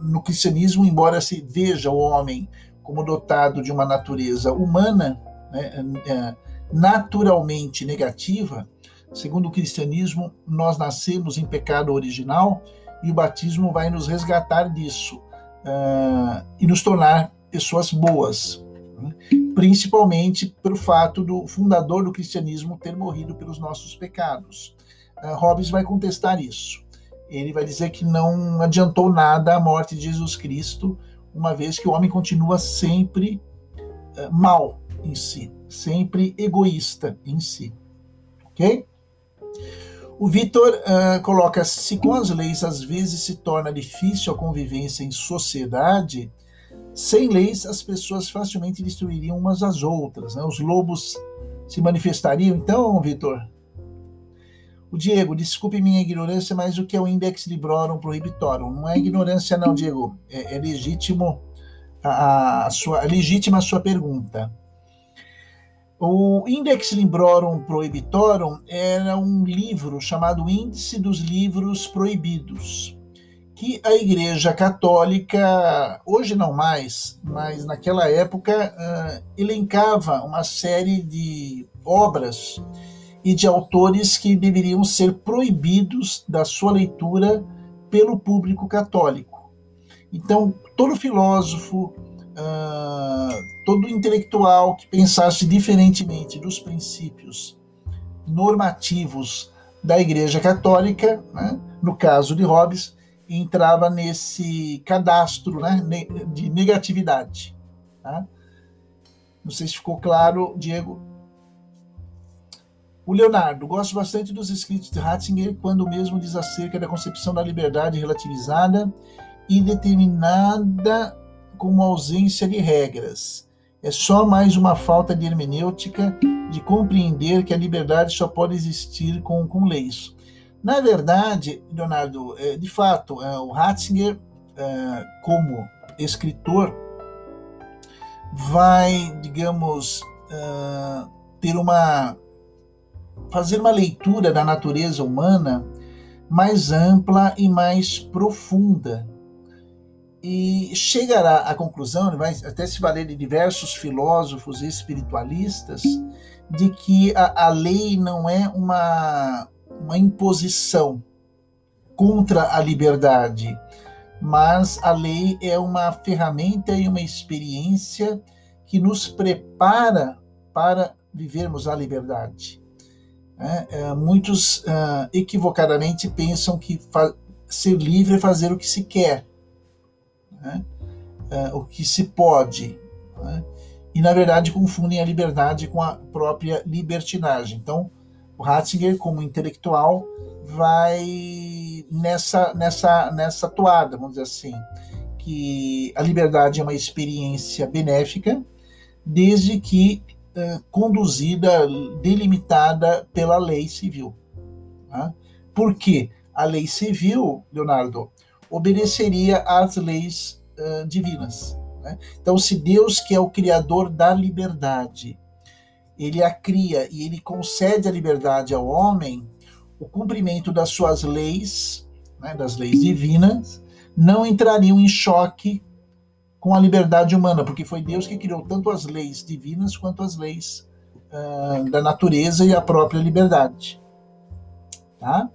no cristianismo, embora se veja o homem como dotado de uma natureza humana, né, é, naturalmente negativa, segundo o cristianismo, nós nascemos em pecado original e o batismo vai nos resgatar disso uh, e nos tornar pessoas boas, né? Principalmente pelo fato do fundador do cristianismo ter morrido pelos nossos pecados. Uh, Hobbes vai contestar isso. Ele vai dizer que não adiantou nada a morte de Jesus Cristo, uma vez que o homem continua sempre uh, mal em si, sempre egoísta em si. Ok? O Vitor uh, coloca: se com as leis às vezes se torna difícil a convivência em sociedade, sem leis, as pessoas facilmente destruiriam umas às outras. Né? Os lobos se manifestariam. Então, Vitor, o Diego, desculpe minha ignorância, mas o que é o Index Librorum Prohibitorum? Não é ignorância, não, Diego. É, é legítimo a, a, sua, é legítima a sua pergunta. O Index Librorum Prohibitorum era um livro chamado Índice dos Livros Proibidos que a Igreja Católica, hoje não mais, mas naquela época, uh, elencava uma série de obras e de autores que deveriam ser proibidos da sua leitura pelo público católico. Então, todo filósofo, uh, todo intelectual que pensasse diferentemente dos princípios normativos da Igreja Católica, né, no caso de Hobbes, entrava nesse cadastro né, de negatividade. Tá? Não sei se ficou claro, Diego. O Leonardo, gosto bastante dos escritos de Ratzinger quando mesmo diz acerca da concepção da liberdade relativizada e determinada como ausência de regras. É só mais uma falta de hermenêutica de compreender que a liberdade só pode existir com, com leis. Na verdade, Leonardo, é, de fato, é, o Ratzinger, é, como escritor, vai, digamos, ter uma fazer uma leitura da natureza humana mais ampla e mais profunda. e chegará à conclusão, vai até se valer de diversos filósofos espiritualistas, de que a, a lei não é uma, uma imposição contra a liberdade, mas a lei é uma ferramenta e uma experiência que nos prepara para vivermos a liberdade. É, é, muitos uh, equivocadamente pensam que ser livre é fazer o que se quer, né? é, o que se pode. Né? E, na verdade, confundem a liberdade com a própria libertinagem. Então, o Ratzinger, como intelectual, vai nessa, nessa, nessa toada, vamos dizer assim, que a liberdade é uma experiência benéfica, desde que eh, conduzida, delimitada pela lei civil. Tá? Por quê? A lei civil, Leonardo, obedeceria às leis uh, divinas. Né? Então, se Deus, que é o criador da liberdade, ele a cria e ele concede a liberdade ao homem, o cumprimento das suas leis, né, das leis divinas, não entrariam em choque com a liberdade humana, porque foi Deus que criou tanto as leis divinas quanto as leis uh, da natureza e a própria liberdade. Tá?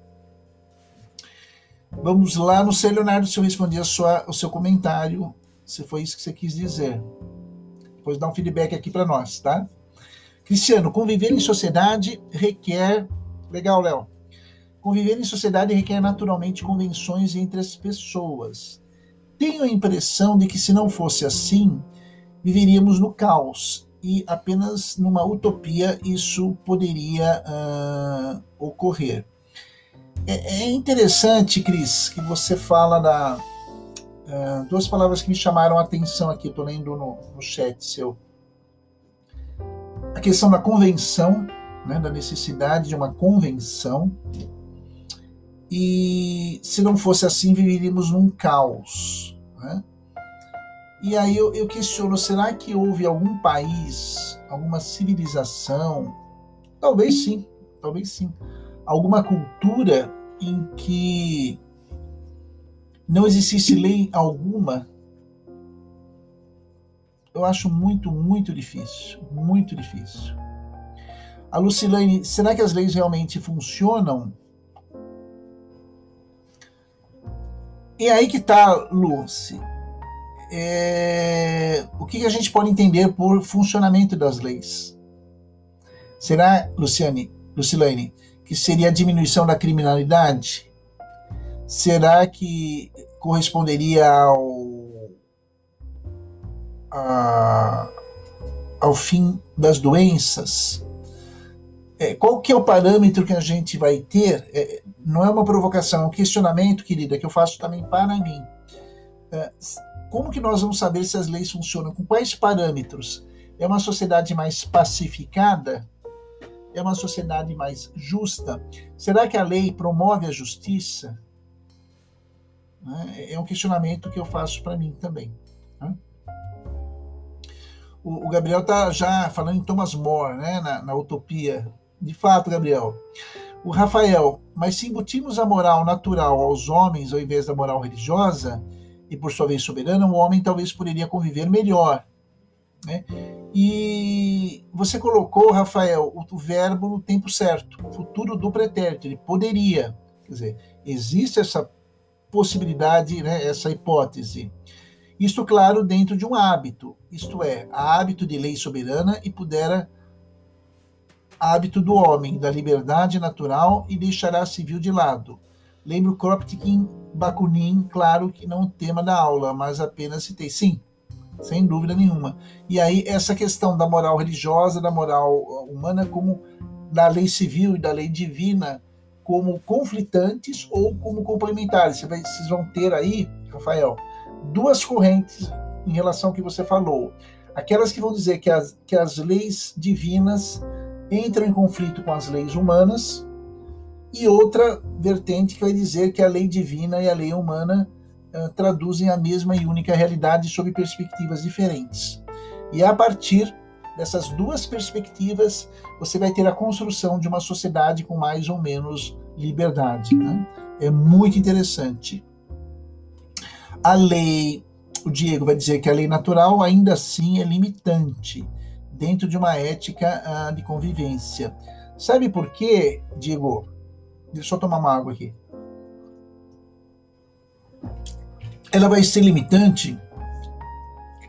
Vamos lá no seu Leonardo, se eu respondi a sua, o seu comentário, se foi isso que você quis dizer. Depois dá um feedback aqui para nós, tá? Cristiano, conviver em sociedade requer. Legal, Léo. Conviver em sociedade requer naturalmente convenções entre as pessoas tenho a impressão de que se não fosse assim, viveríamos no caos e apenas numa utopia isso poderia uh, ocorrer. É, é, interessante, Cris, que você fala da uh, duas palavras que me chamaram a atenção aqui. Estou lendo no, no chat seu. A questão da convenção, né, da necessidade de uma convenção e se não fosse assim, viveríamos num caos. Né? E aí eu, eu questiono: será que houve algum país, alguma civilização? Talvez sim, talvez sim. Alguma cultura em que não existisse lei alguma? Eu acho muito, muito difícil. Muito difícil. A Lucilene, será que as leis realmente funcionam? E aí que tá, Lucy. É... O que, a gente pode entender por funcionamento das leis? Será, Luciane, Lucilene, que seria a diminuição da criminalidade? Será que corresponderia ao, a, ao fim das doenças? É, qual que é o parâmetro que a gente vai ter? É, não é uma provocação, é um questionamento, querida, que eu faço também para mim. É, como que nós vamos saber se as leis funcionam? Com quais parâmetros? É uma sociedade mais pacificada? É uma sociedade mais justa? Será que a lei promove a justiça? É um questionamento que eu faço para mim também. Né? O, Gabriel está já falando em Thomas More, né, na, na Utopia de fato, Gabriel. O Rafael, mas se embutimos a moral natural aos homens ao invés da moral religiosa, e por sua vez soberana, o homem talvez poderia conviver melhor. Né? E você colocou, Rafael, o, verbo no tempo certo, futuro do pretérito, ele poderia. Quer dizer, existe essa possibilidade, né, essa hipótese. Isto, claro, dentro de um hábito, isto é, hábito de lei soberana e pudera hábito do homem, da liberdade natural e deixará civil de lado. Lembro Kropotkin, Bakunin, claro que não o tema da aula, mas apenas citei. Sim, sem dúvida nenhuma. E aí essa questão da moral religiosa, da moral humana, como da lei civil e da lei divina, como conflitantes ou como complementares. Vocês vão ter aí, Rafael, duas correntes em relação ao que você falou. Aquelas que vão dizer que as, que as leis divinas entram em conflito com as leis humanas, e outra vertente que vai dizer que a lei divina e a lei humana uh, traduzem a mesma e única realidade sob perspectivas diferentes. E a partir dessas duas perspectivas, você vai ter a construção de uma sociedade com mais ou menos liberdade. Né? É muito interessante. A lei o Diego vai dizer que a lei natural ainda assim é limitante dentro de uma ética uh, de convivência. Sabe por quê, Diego? Deixa eu tomar uma água aqui. Ela vai ser limitante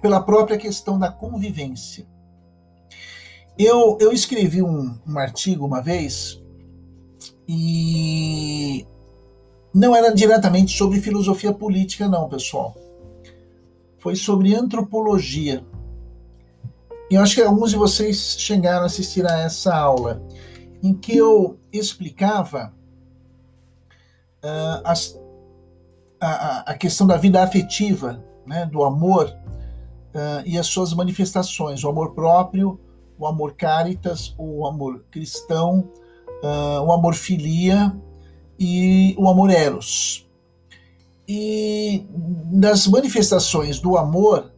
pela própria questão da convivência. Eu, eu escrevi um, um artigo uma vez e não era diretamente sobre filosofia política, não, pessoal. Foi sobre antropologia. E eu acho que alguns de vocês chegaram a assistir a essa aula, em que eu explicava uh, as, a, a, questão da vida afetiva, né, do amor uh, e as suas manifestações, o amor próprio, o amor caritas, o amor cristão, uh, o amor filia e o amor eros. E nas manifestações do amor,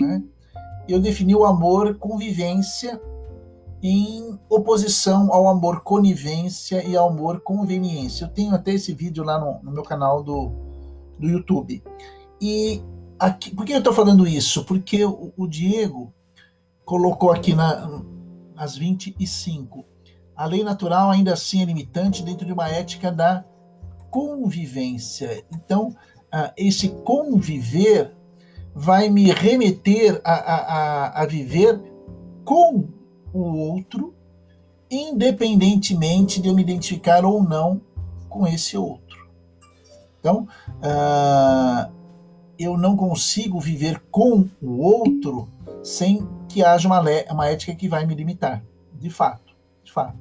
né, eu defini o amor convivência em oposição ao amor conivência e ao amor conveniência. Eu tenho até esse vídeo lá no, no meu canal do, do YouTube. E aqui, por que eu estou falando isso? Porque o, o Diego colocou aqui na, às 25. A lei natural ainda assim é limitante dentro de uma ética da convivência. Então, esse conviver vai me remeter a, a, a, viver com o outro, independentemente de eu me identificar ou não com esse outro. Então, eu não consigo viver com o outro sem que haja uma, uma ética que vai me limitar, de fato, de fato.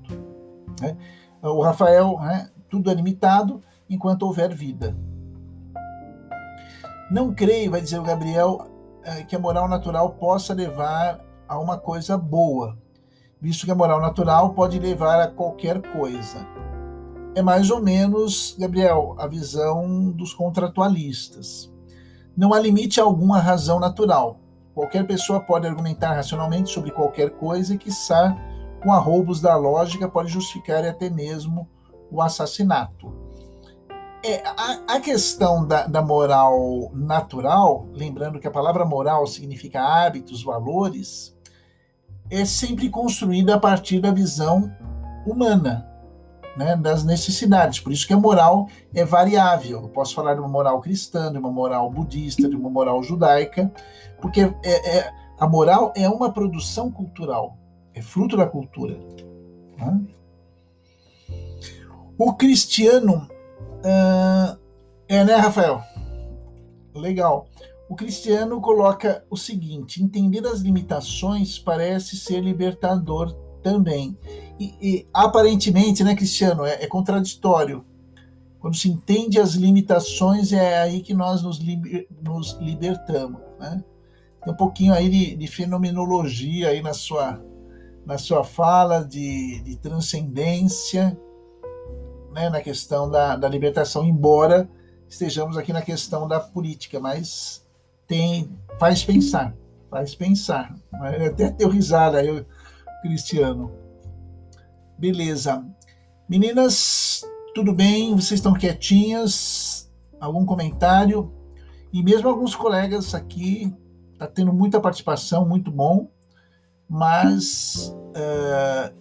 Né? O Rafael, né, tudo é limitado enquanto houver vida. Não creio, vai dizer o Gabriel, é, que a moral natural possa levar a uma coisa boa, visto que a moral natural pode levar a qualquer coisa. É mais ou menos, Gabriel, a visão dos contratualistas. Não há limite algum à razão natural. Qualquer pessoa pode argumentar racionalmente sobre qualquer coisa e, quiçá, com arroubos da lógica, pode justificar até mesmo o assassinato. É, a, a, questão da, da, moral natural, lembrando que a palavra moral significa hábitos, valores, é sempre construída a partir da visão humana, né, das necessidades. Por isso que a moral é variável. Eu posso falar de uma moral cristã, de uma moral budista, de uma moral judaica, porque é, é, a moral é uma produção cultural, é fruto da cultura. Né? O cristiano é, né, Rafael? Legal. O cristiano coloca o seguinte: entender as limitações parece ser libertador também. E, e aparentemente, né, Cristiano, é, é, contraditório. Quando se entende as limitações, é aí que nós nos, liber, nos libertamos. Né? Tem um pouquinho aí de, de, fenomenologia aí na sua, na sua fala, de, de transcendência, né, na questão da, da libertação, embora estejamos aqui na questão da política, mas tem faz pensar, faz pensar. Até deu risada aí, Cristiano. Beleza. Meninas, tudo bem? Vocês estão quietinhas? Algum comentário? E mesmo alguns colegas aqui, tá tendo muita participação, muito bom, mas uh,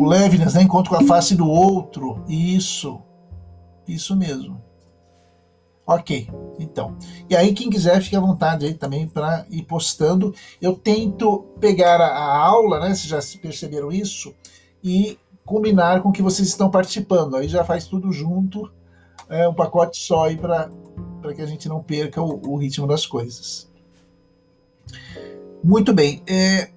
o Levinas, né, encontro com a face do outro, isso, isso mesmo. Ok, então. E aí, quem quiser, fique à vontade aí também para ir postando. Eu tento pegar a, a, aula, né? Vocês já perceberam isso, e combinar com que vocês estão participando. Aí já faz tudo junto, é, um pacote só aí para que a gente não perca o, o, ritmo das coisas. Muito bem. É,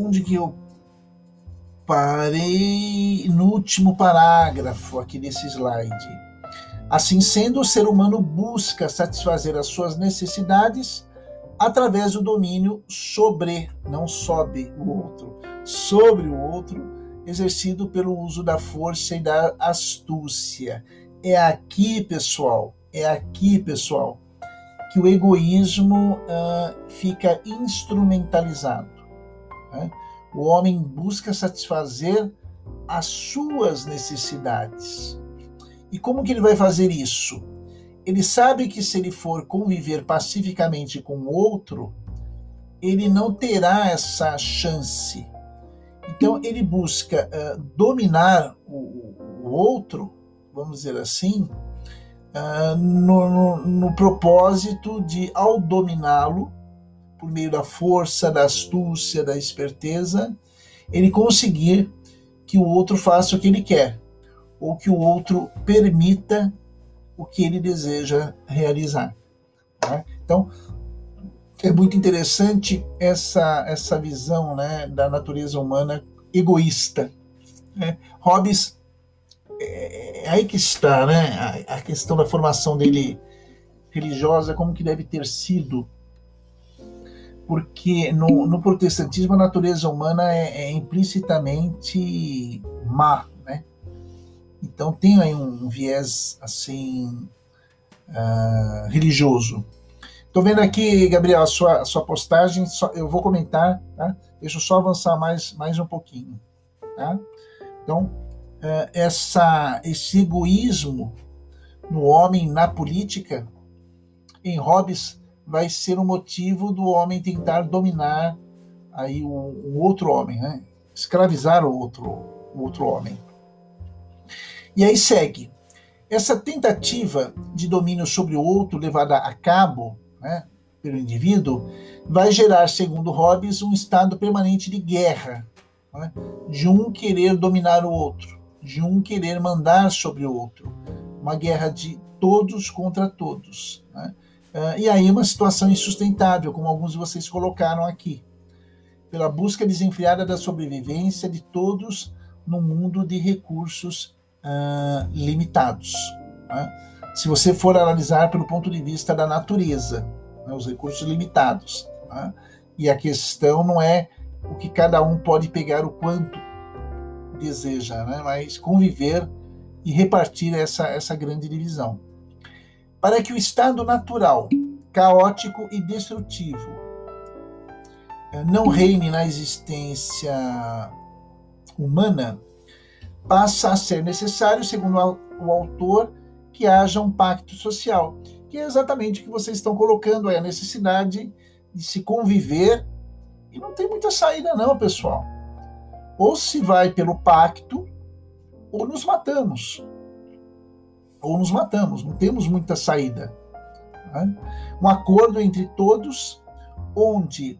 onde que eu parei no último parágrafo aqui desse slide. Assim sendo, o ser humano busca satisfazer as suas necessidades através do domínio sobre, não sobe o outro, sobre o outro, exercido pelo uso da força e da astúcia. É aqui, pessoal, é aqui, pessoal, que o egoísmo uh, fica instrumentalizado. Né? O homem busca satisfazer as suas necessidades. E como que ele vai fazer isso? Ele sabe que se ele for conviver pacificamente com o outro, ele não terá essa chance. Então ele busca uh, dominar o, o, outro, vamos dizer assim, uh, no, no, no propósito de, ao dominá-lo, por meio da força, da astúcia, da esperteza, ele conseguir que o outro faça o que ele quer, ou que o outro permita o que ele deseja realizar. Tá? Então, é muito interessante essa, essa visão né, da natureza humana egoísta. Né? Hobbes, é, é aí que está né, a, a questão da formação dele religiosa, como que deve ter sido porque no, no, protestantismo a natureza humana é, é, implicitamente má, né? Então tem aí um, viés assim uh, religioso. Estou vendo aqui, Gabriel, a sua, a sua postagem, só, eu vou comentar, tá? Deixa eu só avançar mais, mais um pouquinho, tá? Então, uh, essa, esse egoísmo no homem, na política, em Hobbes, vai ser o motivo do homem tentar dominar aí o, o outro homem, né? escravizar o outro, o outro homem. E aí segue. Essa tentativa de domínio sobre o outro levada a cabo né, pelo indivíduo vai gerar, segundo Hobbes, um estado permanente de guerra, né, de um querer dominar o outro, de um querer mandar sobre o outro, uma guerra de todos contra todos. Né? Uh, e aí uma situação insustentável, como alguns de vocês colocaram aqui, pela busca desenfreada da sobrevivência de todos no mundo de recursos uh, limitados. Né? Se você for analisar pelo ponto de vista da natureza, né, os recursos limitados. Né? E a questão não é o que cada um pode pegar o quanto deseja, né? mas conviver e repartir essa, essa grande divisão para que o estado natural, caótico e destrutivo eh, não reine na existência humana, passa a ser necessário, segundo o autor, que haja um pacto social, que é exatamente o que vocês estão colocando aí, a necessidade de se conviver, e não tem muita saída não, pessoal. Ou se vai pelo pacto, ou nos matamos ou nos matamos, não temos muita saída. Né? Um acordo entre todos, onde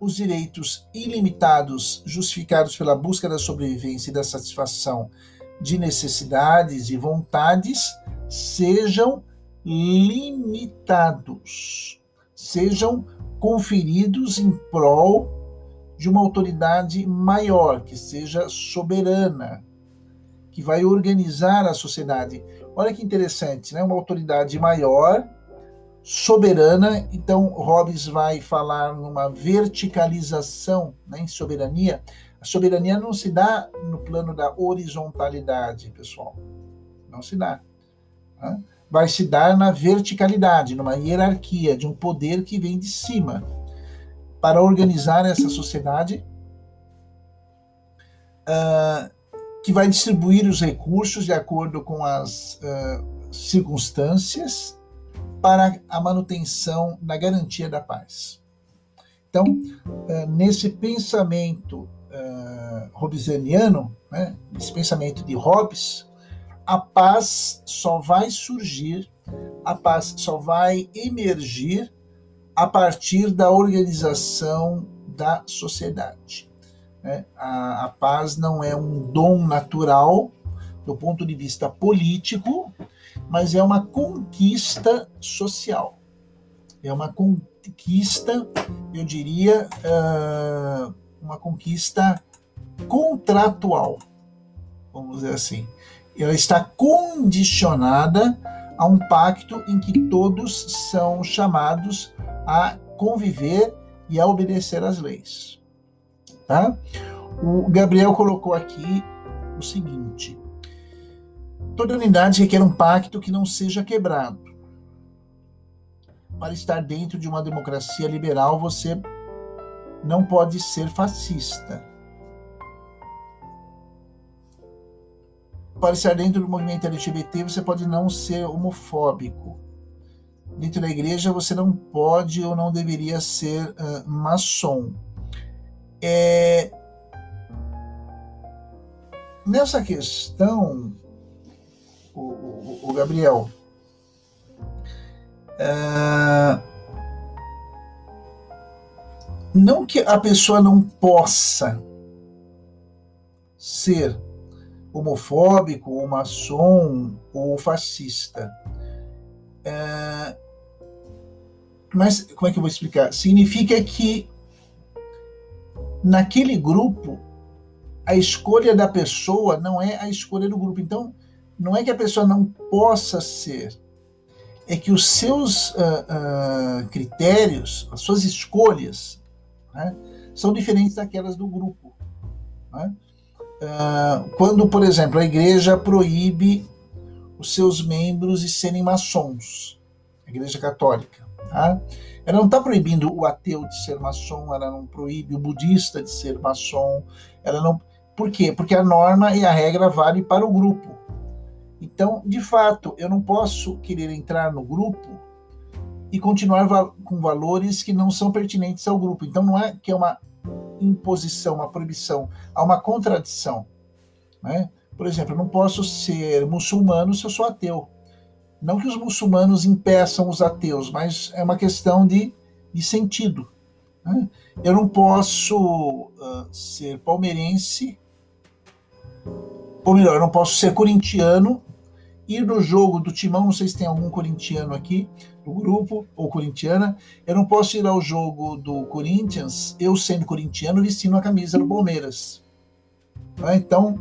os direitos ilimitados justificados pela busca da sobrevivência e da satisfação de necessidades e vontades sejam limitados, sejam conferidos em prol de uma autoridade maior, que seja soberana, que vai organizar a sociedade. Olha que interessante, né? Uma autoridade maior, soberana. Então, Hobbes vai falar numa verticalização né, em soberania. A soberania não se dá no plano da horizontalidade, pessoal. Não se dá. Né? Vai se dar na verticalidade, numa hierarquia de um poder que vem de cima. Para organizar essa sociedade, uh, que vai distribuir os recursos de acordo com as uh, circunstâncias para a manutenção da garantia da paz. Então, uh, nesse pensamento uh, hobbesiano, né, nesse pensamento de Hobbes, a paz só vai surgir, a paz só vai emergir a partir da organização da sociedade. Né? A, a paz não é um dom natural do ponto de vista político, mas é uma conquista social. É uma conquista, eu diria, uh, uma conquista contratual, vamos dizer assim. Ela está condicionada a um pacto em que todos são chamados a conviver e a obedecer às leis. Tá? O Gabriel colocou aqui o seguinte: toda unidade requer um pacto que não seja quebrado. Para estar dentro de uma democracia liberal, você não pode ser fascista. para estar dentro do movimento LGBT, você pode não ser homofóbico. Dentro da igreja, você não pode ou não deveria ser uh, maçom. É... Nessa questão, o, o, o Gabriel, uh... não que a pessoa não possa ser homofóbico, ou maçom, ou fascista. É, mas, como é que eu vou explicar? Significa que naquele grupo, a escolha da pessoa não é a escolha do grupo. Então, não é que a pessoa não possa ser, é que os seus uh, uh, critérios, as suas escolhas, né, são diferentes daquelas do grupo. Né? Uh, quando, por exemplo, a igreja proíbe os seus membros de serem maçons, a igreja católica. Tá? Ela não está proibindo o ateu de ser maçom, ela não proíbe o budista de ser maçom, ela não. Por quê? Porque a norma e a regra vale para o grupo. Então, de fato, eu não posso querer entrar no grupo e continuar com valores que não são pertinentes ao grupo. Então, não é que é uma imposição, uma proibição, há uma contradição. Né? Por exemplo, eu não posso ser muçulmano se eu sou ateu. Não que os muçulmanos impeçam os ateus, mas é uma questão de, de sentido. Né? Eu não posso uh, ser palmeirense, ou melhor, eu não posso ser corintiano, ir no jogo do Timão, não sei se tem algum corintiano aqui, do grupo, ou corintiana, eu não posso ir ao jogo do Corinthians, eu sendo corintiano, vestindo a camisa do Palmeiras. Tá? Então,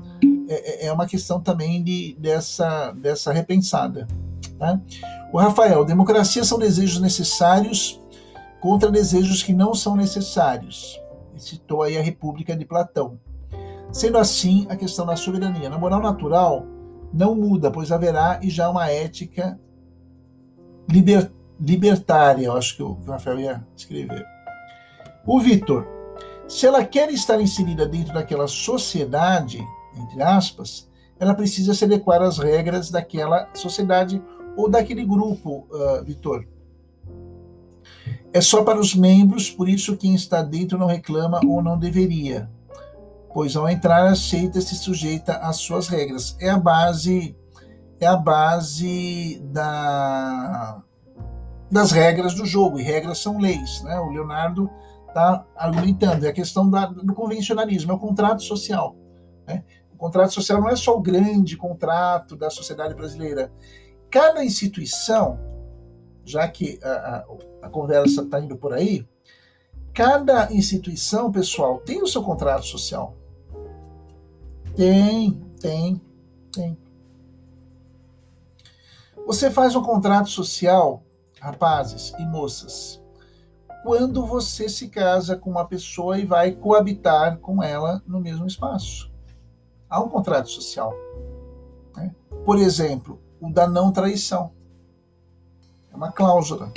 é, é, é uma questão também de, dessa, dessa repensada. Tá? O Rafael, democracia são desejos necessários contra desejos que não são necessários. Ele citou aí a República de Platão. Sendo assim, a questão da soberania. Na moral natural, não muda, pois haverá e já uma ética liber, libertária, eu acho que o Rafael ia escrever. O Vitor, se ela quer estar inserida dentro daquela sociedade, entre aspas, ela precisa se adequar às regras daquela sociedade ou daquele grupo, uh, Vitor. É só para os membros, por isso quem está dentro não reclama ou não deveria, pois ao entrar aceita-se sujeita às suas regras. É a base é a base da, das regras do jogo, e regras são leis. Né? O Leonardo está argumentando, é a questão da, do convencionalismo, é o contrato social. Né? O contrato social não é só o grande contrato da sociedade brasileira. Cada instituição, já que a, a, a conversa está indo por aí, cada instituição, pessoal, tem o seu contrato social. Tem, tem, tem. Você faz um contrato social, rapazes e moças, quando você se casa com uma pessoa e vai coabitar com ela no mesmo espaço. Há um contrato social. Né? Por exemplo, o da não traição. É uma cláusula.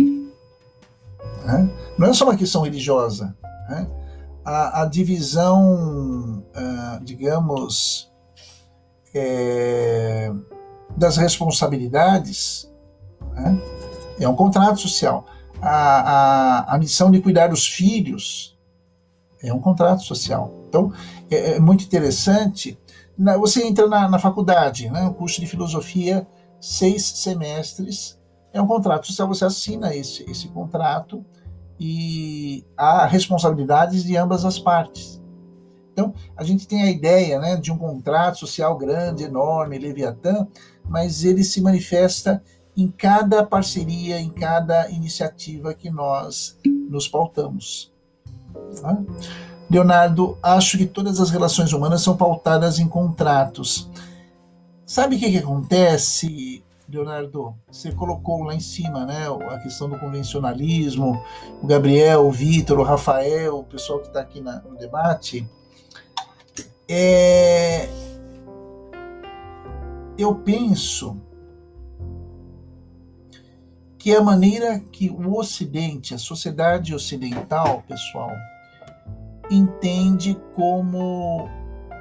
Né? Não é só uma questão religiosa. Né? A, a, divisão, uh, digamos, é, das responsabilidades né? é um contrato social. A, a, a, missão de cuidar dos filhos é um contrato social. Então, é, é muito interessante. Na, você entra na, na faculdade, né, um curso de filosofia, seis semestres, é um contrato social, você assina esse, esse contrato e há responsabilidades de ambas as partes. Então, a gente tem a ideia né, de um contrato social grande, enorme, Leviatã, mas ele se manifesta em cada parceria, em cada iniciativa que nós nos pautamos. Tá? Leonardo, acho que todas as relações humanas são pautadas em contratos. Sabe o que, que acontece, Leonardo? Você colocou lá em cima né, a questão do convencionalismo, o Gabriel, o Vitor, o Rafael, o pessoal que está aqui na, no debate. É, eu penso que a maneira que o Ocidente, a sociedade ocidental, pessoal, entende como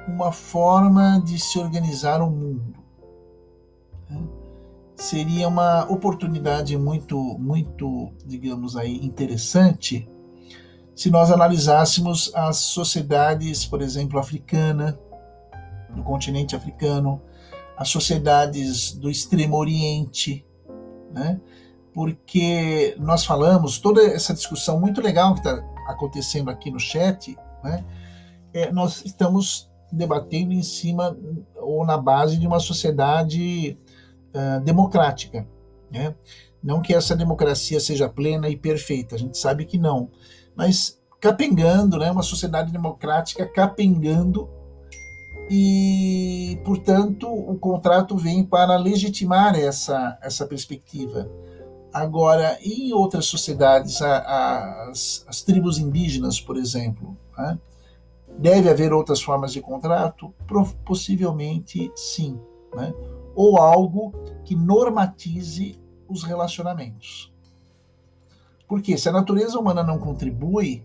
uma forma de se organizar o mundo. Seria uma oportunidade muito, muito, digamos aí, interessante se nós analisássemos as sociedades, por exemplo, africana, do continente africano, as sociedades do Extremo Oriente, né? porque nós falamos, toda essa discussão muito legal que está acontecendo aqui no chat, né? É, nós estamos debatendo em cima ou na base de uma sociedade uh, democrática. Né? Não que essa democracia seja plena e perfeita, a gente sabe que não, mas capengando, né? uma sociedade democrática capengando e, portanto, o contrato vem para legitimar essa, essa perspectiva. Agora, em outras sociedades, as, as tribos indígenas, por exemplo, né? deve haver outras formas de contrato? Possivelmente sim. Né? Ou algo que normatize os relacionamentos. Porque se a natureza humana não contribui,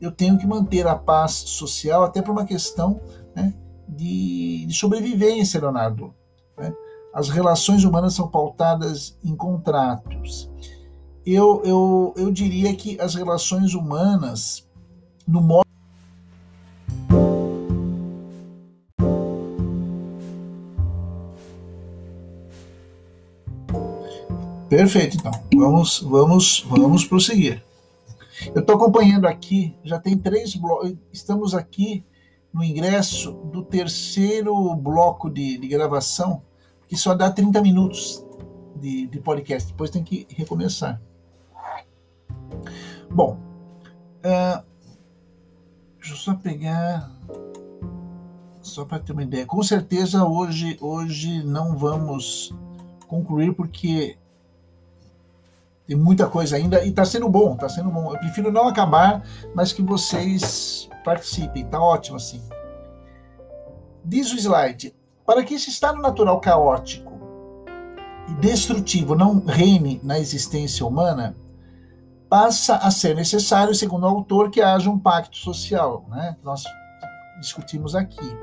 eu tenho que manter a paz social até por uma questão né, de, de, sobrevivência, Leonardo. Né? As relações humanas são pautadas em contratos. Eu, eu, eu diria que as relações humanas, no modo Perfeito, então. Vamos, vamos, vamos prosseguir. Eu estou acompanhando aqui, já tem três blocos. Estamos aqui no ingresso do terceiro bloco de, de gravação, que só dá 30 minutos de, de, podcast. Depois tem que recomeçar. Bom, uh, deixa eu só pegar. Só para ter uma ideia. Com certeza hoje, hoje não vamos concluir, porque tem muita coisa ainda e está sendo bom, está sendo bom. Eu prefiro não acabar, mas que vocês participem, tá ótimo assim. Diz o slide: para que esse estado natural caótico e destrutivo não reine na existência humana, passa a ser necessário, segundo o autor, que haja um pacto social, né? Nós discutimos aqui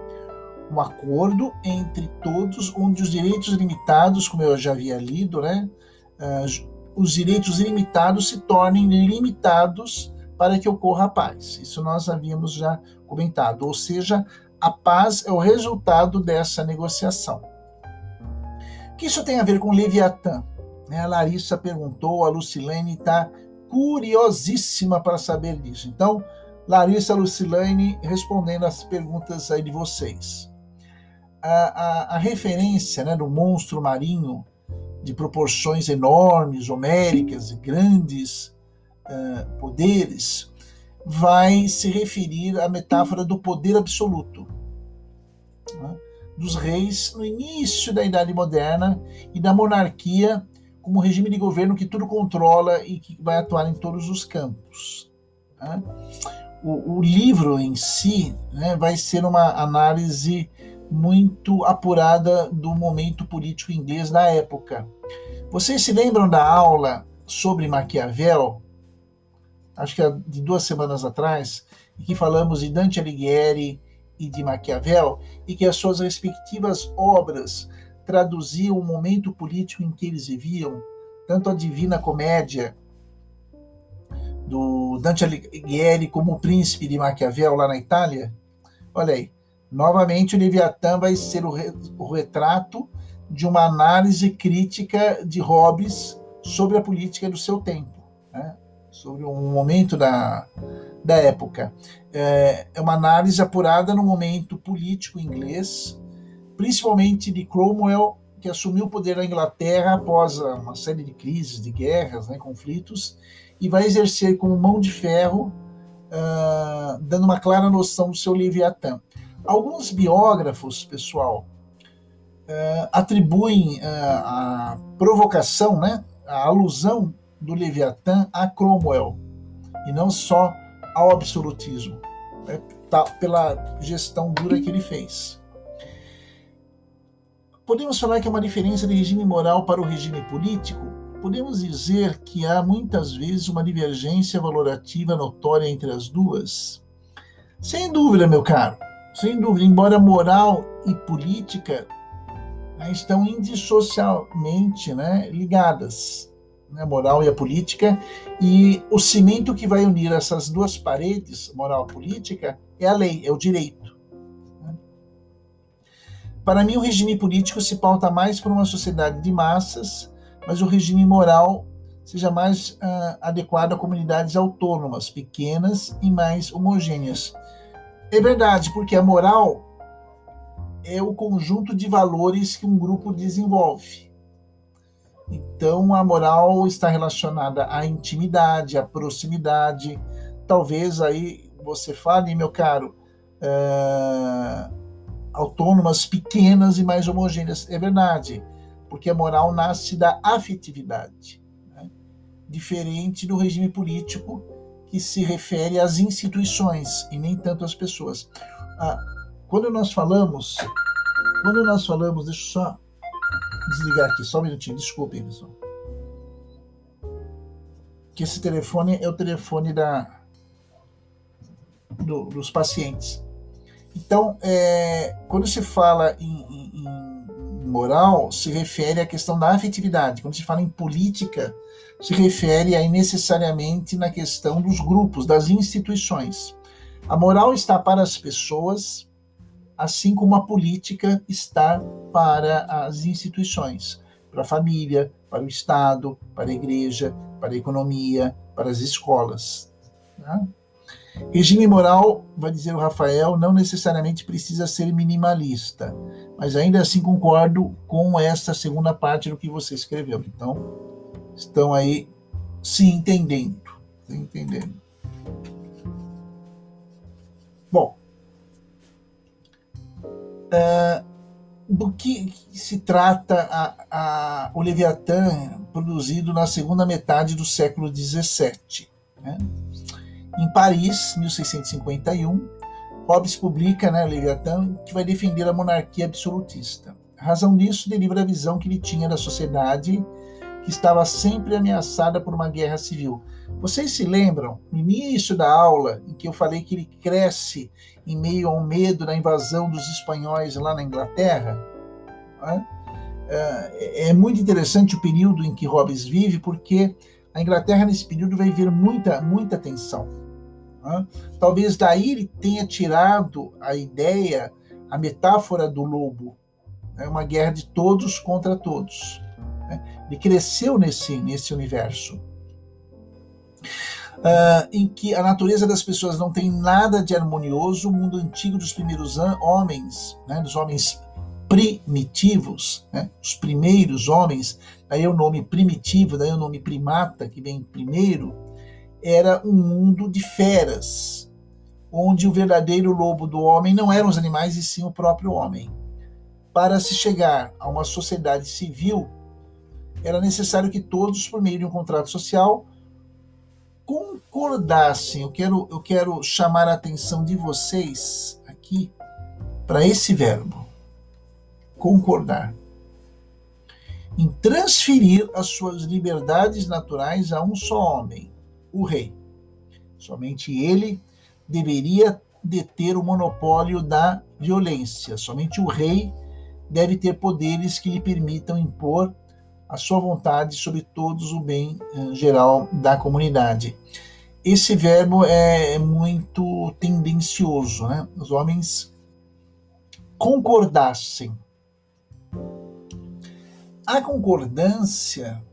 um acordo entre todos, onde os direitos limitados, como eu já havia lido, né, uh, os direitos ilimitados se tornem limitados para que ocorra a paz. Isso nós havíamos já comentado. Ou seja, a paz é o resultado dessa negociação. O que isso tem a ver com Leviatã? Né, a Larissa perguntou, a Lucilene está curiosíssima para saber disso. Então, Larissa Lucilene respondendo as perguntas aí de vocês. A, a, a referência né, do monstro marinho de proporções enormes, homéricas, grandes uh, poderes, vai se referir à metáfora do poder absoluto né, dos reis no início da Idade Moderna e da monarquia como regime de governo que tudo controla e que vai atuar em todos os campos. Né. O, o, livro em si né, vai ser uma análise muito apurada do momento político inglês da época. Vocês se lembram da aula sobre Maquiavel? Acho que é de duas semanas atrás, em que falamos de Dante Alighieri e de Maquiavel, e que as suas respectivas obras traduziam o momento político em que eles viviam, tanto a Divina Comédia do Dante Alighieri como o Príncipe de Maquiavel lá na Itália. Olha aí, Novamente, o Leviatã vai ser o, re, o retrato de uma análise crítica de Hobbes sobre a política do seu tempo, né? sobre um momento da, da época. É, é uma análise apurada no momento político inglês, principalmente de Cromwell, que assumiu o poder na Inglaterra após uma série de crises, de guerras, né, conflitos, e vai exercer como mão de ferro, uh, dando uma clara noção do seu Leviatã. Alguns biógrafos, pessoal, uh, atribuem uh, a provocação, né, a alusão do Leviatã a Cromwell, e não só ao absolutismo, né, pela gestão dura que ele fez. Podemos falar que é uma diferença de regime moral para o regime político? Podemos dizer que há muitas vezes uma divergência valorativa notória entre as duas? Sem dúvida, meu caro sem dúvida, embora moral e política né, estão indissocialmente né, ligadas, né, a moral e a política, e o cimento que vai unir essas duas paredes, moral e política, é a lei, é o direito. Né. Para mim, o regime político se pauta mais por uma sociedade de massas, mas o regime moral seja mais uh, adequado a comunidades autônomas, pequenas e mais homogêneas. É verdade, porque a moral é o conjunto de valores que um grupo desenvolve. Então, a moral está relacionada à intimidade, à proximidade. Talvez aí você fale, meu caro, uh, autônomas pequenas e mais homogêneas. É verdade, porque a moral nasce da afetividade, né? diferente do regime político que se refere às instituições e nem tanto às pessoas. Ah, quando nós falamos, quando nós falamos, deixa eu só desligar aqui, só um minutinho, desculpem, pessoal. Que esse telefone é o telefone da, do, dos pacientes. Então, é, quando se fala em, em, em, moral, se refere à questão da afetividade. Quando se fala em política, se refere aí necessariamente na questão dos grupos, das instituições. A moral está para as pessoas, assim como a política está para as instituições, para a família, para o Estado, para a igreja, para a economia, para as escolas. Né? Regime moral, vai dizer o Rafael, não necessariamente precisa ser minimalista, mas ainda assim concordo com essa segunda parte do que você escreveu. Então, estão aí se entendendo. Se entendendo. Bom, uh, do que se trata a, a, o Leviatã produzido na segunda metade do século XVII. Né? Em Paris, 1651, Hobbes publica né, Leviatã, que vai defender a monarquia absolutista. A razão disso deriva da visão que ele tinha da sociedade que estava sempre ameaçada por uma guerra civil. Vocês se lembram, no início da aula, em que eu falei que ele cresce em meio ao medo da invasão dos espanhóis lá na Inglaterra? É, é muito interessante o período em que Hobbes vive, porque a Inglaterra nesse período vai ver muita, muita tensão. Talvez daí ele tenha tirado a ideia, a metáfora do lobo, é uma guerra de todos contra todos. Né? Ele cresceu nesse, nesse universo uh, em que a natureza das pessoas não tem nada de harmonioso, o mundo antigo dos primeiros homens, né, dos homens primitivos, né, os primeiros homens, daí é o nome primitivo, daí é o nome primata, que vem primeiro, era um mundo de feras, onde o verdadeiro lobo do homem não eram os animais e sim o próprio homem. Para se chegar a uma sociedade civil, era necessário que todos, por meio de um contrato social, concordassem. Eu quero, eu quero chamar a atenção de vocês aqui para esse verbo, concordar, em transferir as suas liberdades naturais a um só homem, o rei. Somente ele deveria deter o monopólio da violência. Somente o rei deve ter poderes que lhe permitam impor a sua vontade sobre todos o bem eh, geral da comunidade. Esse verbo é muito tendencioso, né? Os homens concordassem. A concordância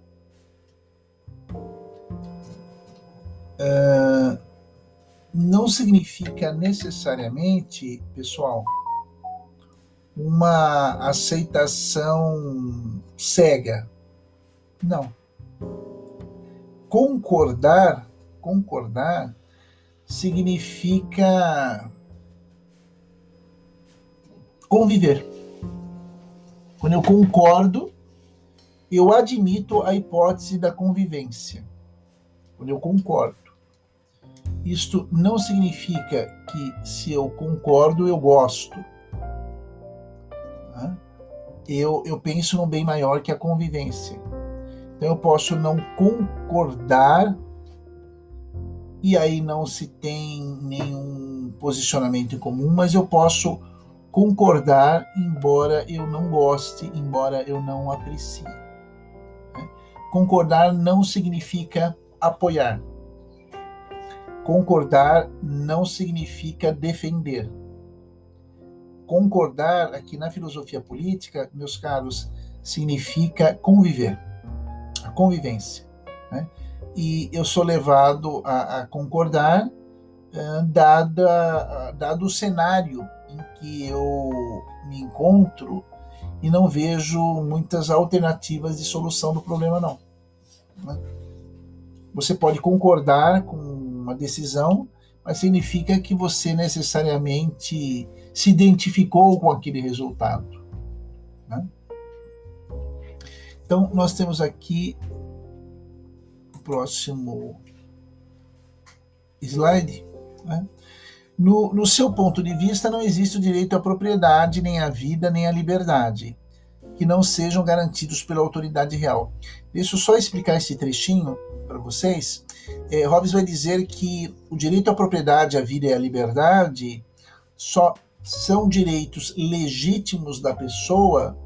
uh, não significa necessariamente, pessoal, uma aceitação cega não. Concordar, concordar significa conviver. Quando eu concordo, eu admito a hipótese da convivência. Quando eu concordo. Isto não significa que se eu concordo, eu gosto. Eu, eu penso no bem maior que a convivência. Então eu posso não concordar e aí não se tem nenhum posicionamento em comum, mas eu posso concordar, embora eu não goste, embora eu não aprecie. Concordar não significa apoiar. Concordar não significa defender. Concordar, aqui na filosofia política, meus caros, significa conviver, a convivência. Né? E eu sou levado a, a concordar, uh, dada, dado o cenário em que eu me encontro e não vejo muitas alternativas de solução do problema, não. Né? Você pode concordar com uma decisão, mas significa que você necessariamente se identificou com aquele resultado. Né? Então, nós temos aqui o próximo slide. Né? No, no seu ponto de vista, não existe o direito à propriedade, nem à vida, nem à liberdade, que não sejam garantidos pela autoridade real. Deixa eu só explicar esse trechinho para vocês. É, Hobbes vai dizer que o direito à propriedade, à vida e à liberdade só são direitos legítimos da pessoa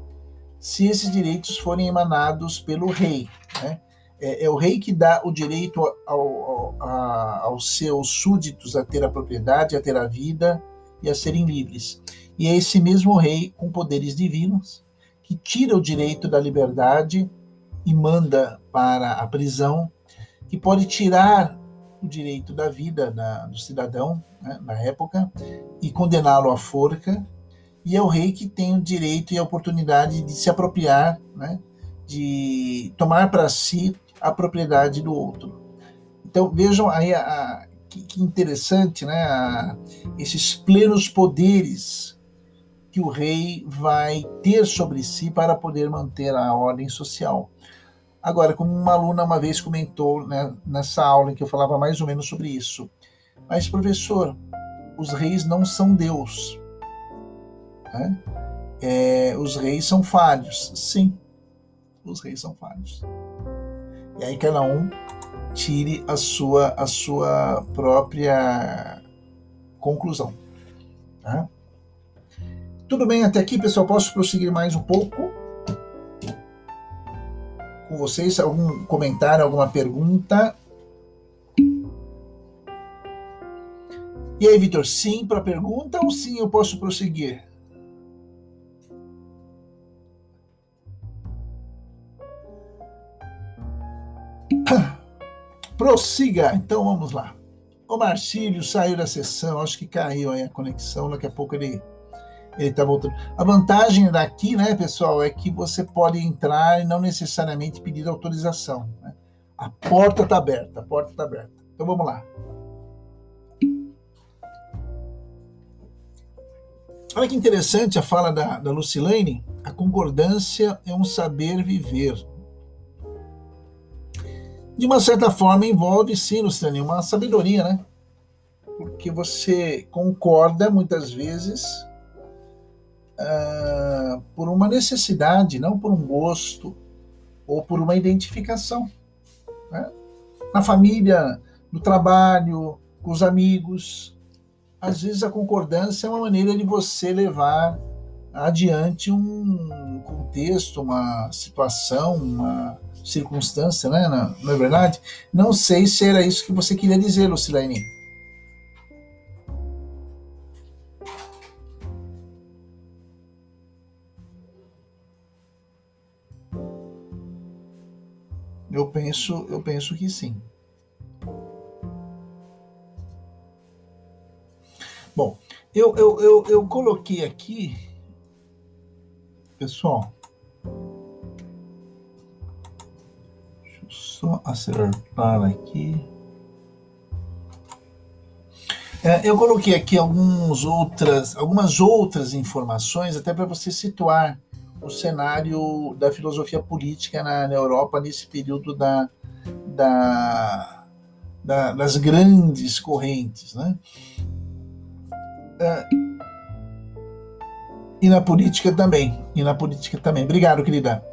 se esses direitos forem emanados pelo rei. Né? É, é, o rei que dá o direito ao, ao, a, aos seus súditos a ter a propriedade, a ter a vida e a serem livres. E é esse mesmo rei, com poderes divinos, que tira o direito da liberdade e manda para a prisão, que pode tirar o direito da vida da, do cidadão né, na época e condená-lo à forca. E é o rei que tem o direito e a oportunidade de se apropriar, né, de tomar para si a propriedade do outro. Então vejam aí a, a, que, que, interessante, né? A, esses plenos poderes que o rei vai ter sobre si para poder manter a ordem social. Agora, como uma aluna uma vez comentou né, nessa aula em que eu falava mais ou menos sobre isso, mas professor, os reis não são Deus. Né? É, os reis são falhos. Sim, os reis são falhos. E aí cada um tire a sua, a sua própria conclusão. Tá? Tudo bem até aqui, pessoal? Posso prosseguir mais um pouco? Com vocês, algum comentário, alguma pergunta? E aí, Vitor, sim para a pergunta ou sim eu posso prosseguir? Prossiga. Então vamos lá. O Marcílio saiu da sessão, acho que caiu aí a conexão, daqui a pouco ele ele está voltando. A vantagem daqui, né, pessoal, é que você pode entrar e não necessariamente pedir autorização. Né? A porta está aberta, a porta está aberta. Então vamos lá. Olha que interessante a fala da, da Lucilene. A concordância é um saber viver de uma certa forma envolve sim, Luciane, uma sabedoria, né? Porque você concorda muitas vezes uh, por uma necessidade, não por um gosto ou por uma identificação. Né? Na família, no trabalho, com os amigos. Às vezes a concordância é uma maneira de você levar adiante um contexto, uma situação, uma circunstância, né? Não, não é verdade? Não sei se era isso que você queria dizer, Lucilene. Eu penso, eu penso que sim. Bom, eu, eu, eu, eu coloquei aqui, pessoal, só acertar aqui. É, eu coloquei aqui alguns outras, algumas outras informações, até para você situar o cenário da filosofia política na, na Europa nesse período da, da, da, das grandes correntes. Né? É, e na política também. E na política também. Obrigado, querida.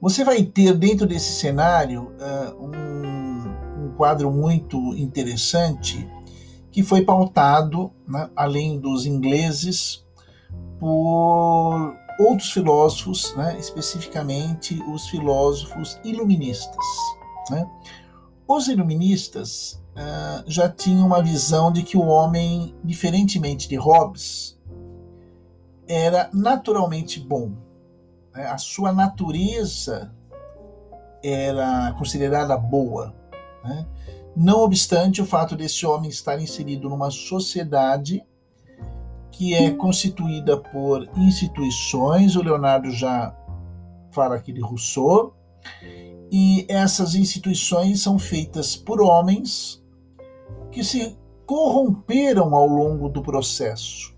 Você vai ter dentro desse cenário uh, um, um, quadro muito interessante que foi pautado, né, além dos ingleses, por outros filósofos, né, especificamente os filósofos iluministas. Né? Os iluministas uh, já tinham uma visão de que o homem, diferentemente de Hobbes, era naturalmente bom. Né? A sua natureza era considerada boa. Né? Não obstante o fato desse homem estar inserido numa sociedade que é constituída por instituições, o Leonardo já fala aqui de Rousseau, e essas instituições são feitas por homens que se corromperam ao longo do processo.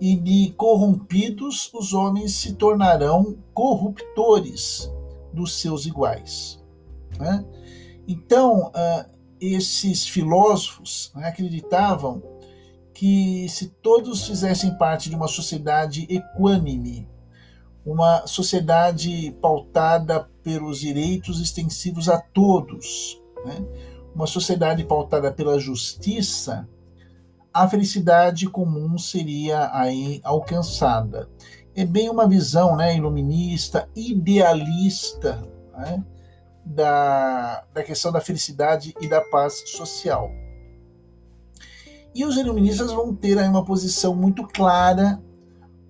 E de corrompidos, os homens se tornarão corruptores dos seus iguais. Né? Então, uh, esses filósofos né, acreditavam que se todos fizessem parte de uma sociedade equânime, uma sociedade pautada pelos direitos extensivos a todos, né? uma sociedade pautada pela justiça, a felicidade comum seria aí alcançada. É bem uma visão né, iluminista, idealista né, da, da questão da felicidade e da paz social. E os iluministas vão ter aí uma posição muito clara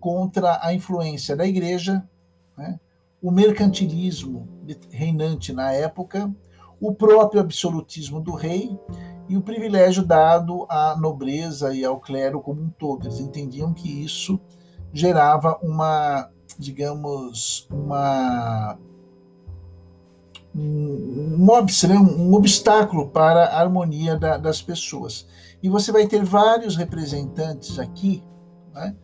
contra a influência da igreja, né, o mercantilismo reinante na época, o próprio absolutismo do rei e o privilégio dado à nobreza e ao clero como um todo. Eles entendiam que isso gerava uma, digamos, uma um, um, um obstáculo para a harmonia da, das pessoas. E você vai ter vários representantes aqui, né?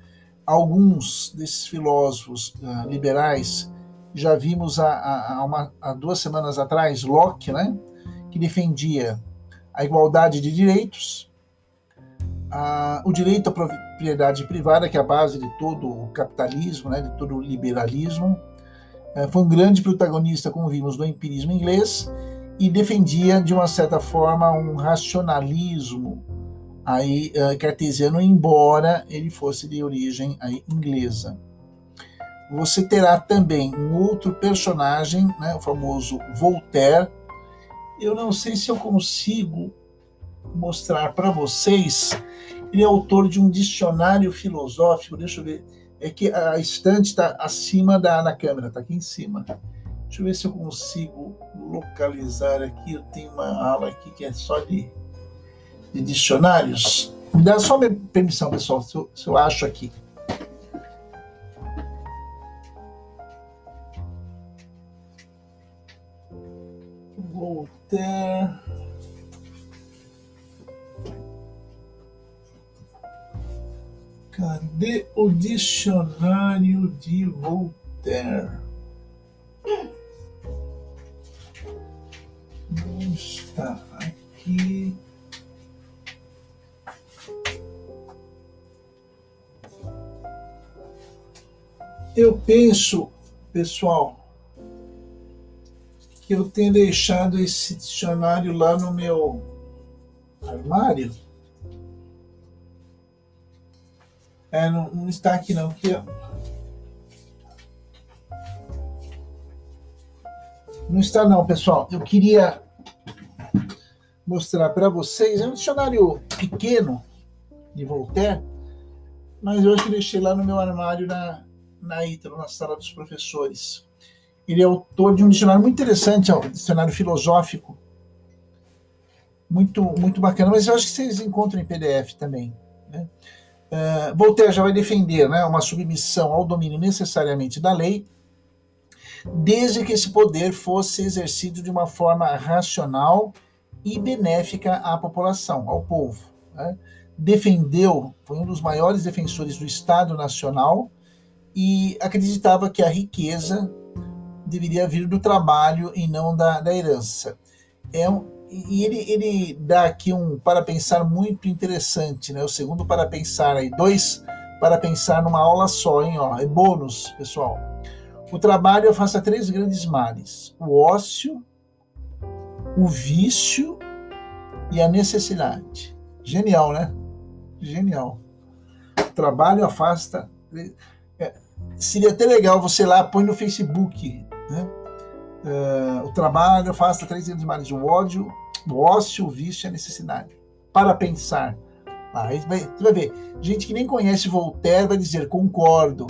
alguns desses filósofos uh, liberais, já vimos há, há, uma, há, duas semanas atrás, Locke, né? que defendia a igualdade de direitos, uh, o direito à propriedade privada, que é a base de todo o capitalismo, né? de todo o liberalismo. Uh, foi um grande protagonista, como vimos, do empirismo inglês e defendia, de uma certa forma, um racionalismo aí uh, cartesiano, embora ele fosse de origem aí, inglesa. Você terá também um outro personagem, né, o famoso Voltaire. Eu não sei se eu consigo mostrar para vocês. Ele é autor de um dicionário filosófico. Deixa eu ver. É que a estante está acima da na câmera, está aqui em cima. Deixa eu ver se eu consigo localizar aqui. Eu tenho uma ala aqui que é só de de dicionários. Me dá só minha permissão, pessoal, se eu, se eu acho aqui. Voltaire. Cadê o dicionário de Voltaire? Não está aqui. Eu penso, pessoal, que eu tenho deixado esse dicionário lá no meu armário. É, não, não está aqui não, ó. Não está não, pessoal. Eu queria mostrar para vocês. É um dicionário pequeno de Voltaire, mas eu acho que deixei lá no meu armário na, na ITRO, na sala dos professores. Ele é autor de um dicionário muito interessante, um dicionário filosófico, muito, muito bacana, mas eu acho que vocês encontram em PDF também. Né? Uh, Voltaire já vai defender né, uma submissão ao domínio necessariamente da lei, desde que esse poder fosse exercido de uma forma racional e benéfica à população, ao povo. Né? Defendeu, foi um dos maiores defensores do Estado Nacional e acreditava que a riqueza deveria vir do trabalho e não da, da herança. É um, e ele, ele dá aqui um para pensar muito interessante, né? O segundo para pensar aí, dois para pensar numa aula só, hein? Ó, é bônus, pessoal. O trabalho afasta três grandes males: o ócio, o vício e a necessidade. Genial, né? Genial. O trabalho afasta seria até legal você lá põe no Facebook, né? Uh, o trabalho afasta três anos mais o ódio, o ócio, o vício e a necessidade. Para pensar. Ah, vai, você vai ver, gente que nem conhece Voltaire vai dizer concordo,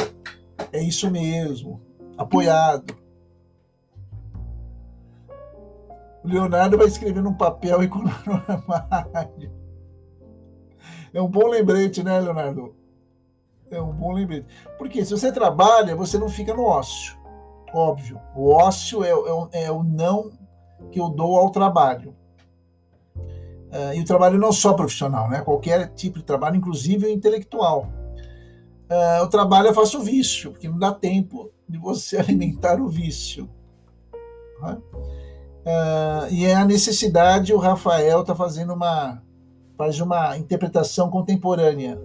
é isso mesmo, apoiado. O Leonardo vai escrever num papel e colar no. É um bom lembrete, né, Leonardo? É um bom lembrete. Porque se você trabalha, você não fica no ócio. Óbvio. O ócio é, é, é o não que eu dou ao trabalho. Uh, e o trabalho não só profissional, né? Qualquer tipo de trabalho, inclusive o intelectual. Uh, o trabalho eu faço vício, porque não dá tempo de você alimentar o vício. Uh, e é a necessidade, o Rafael está fazendo uma, faz uma interpretação contemporânea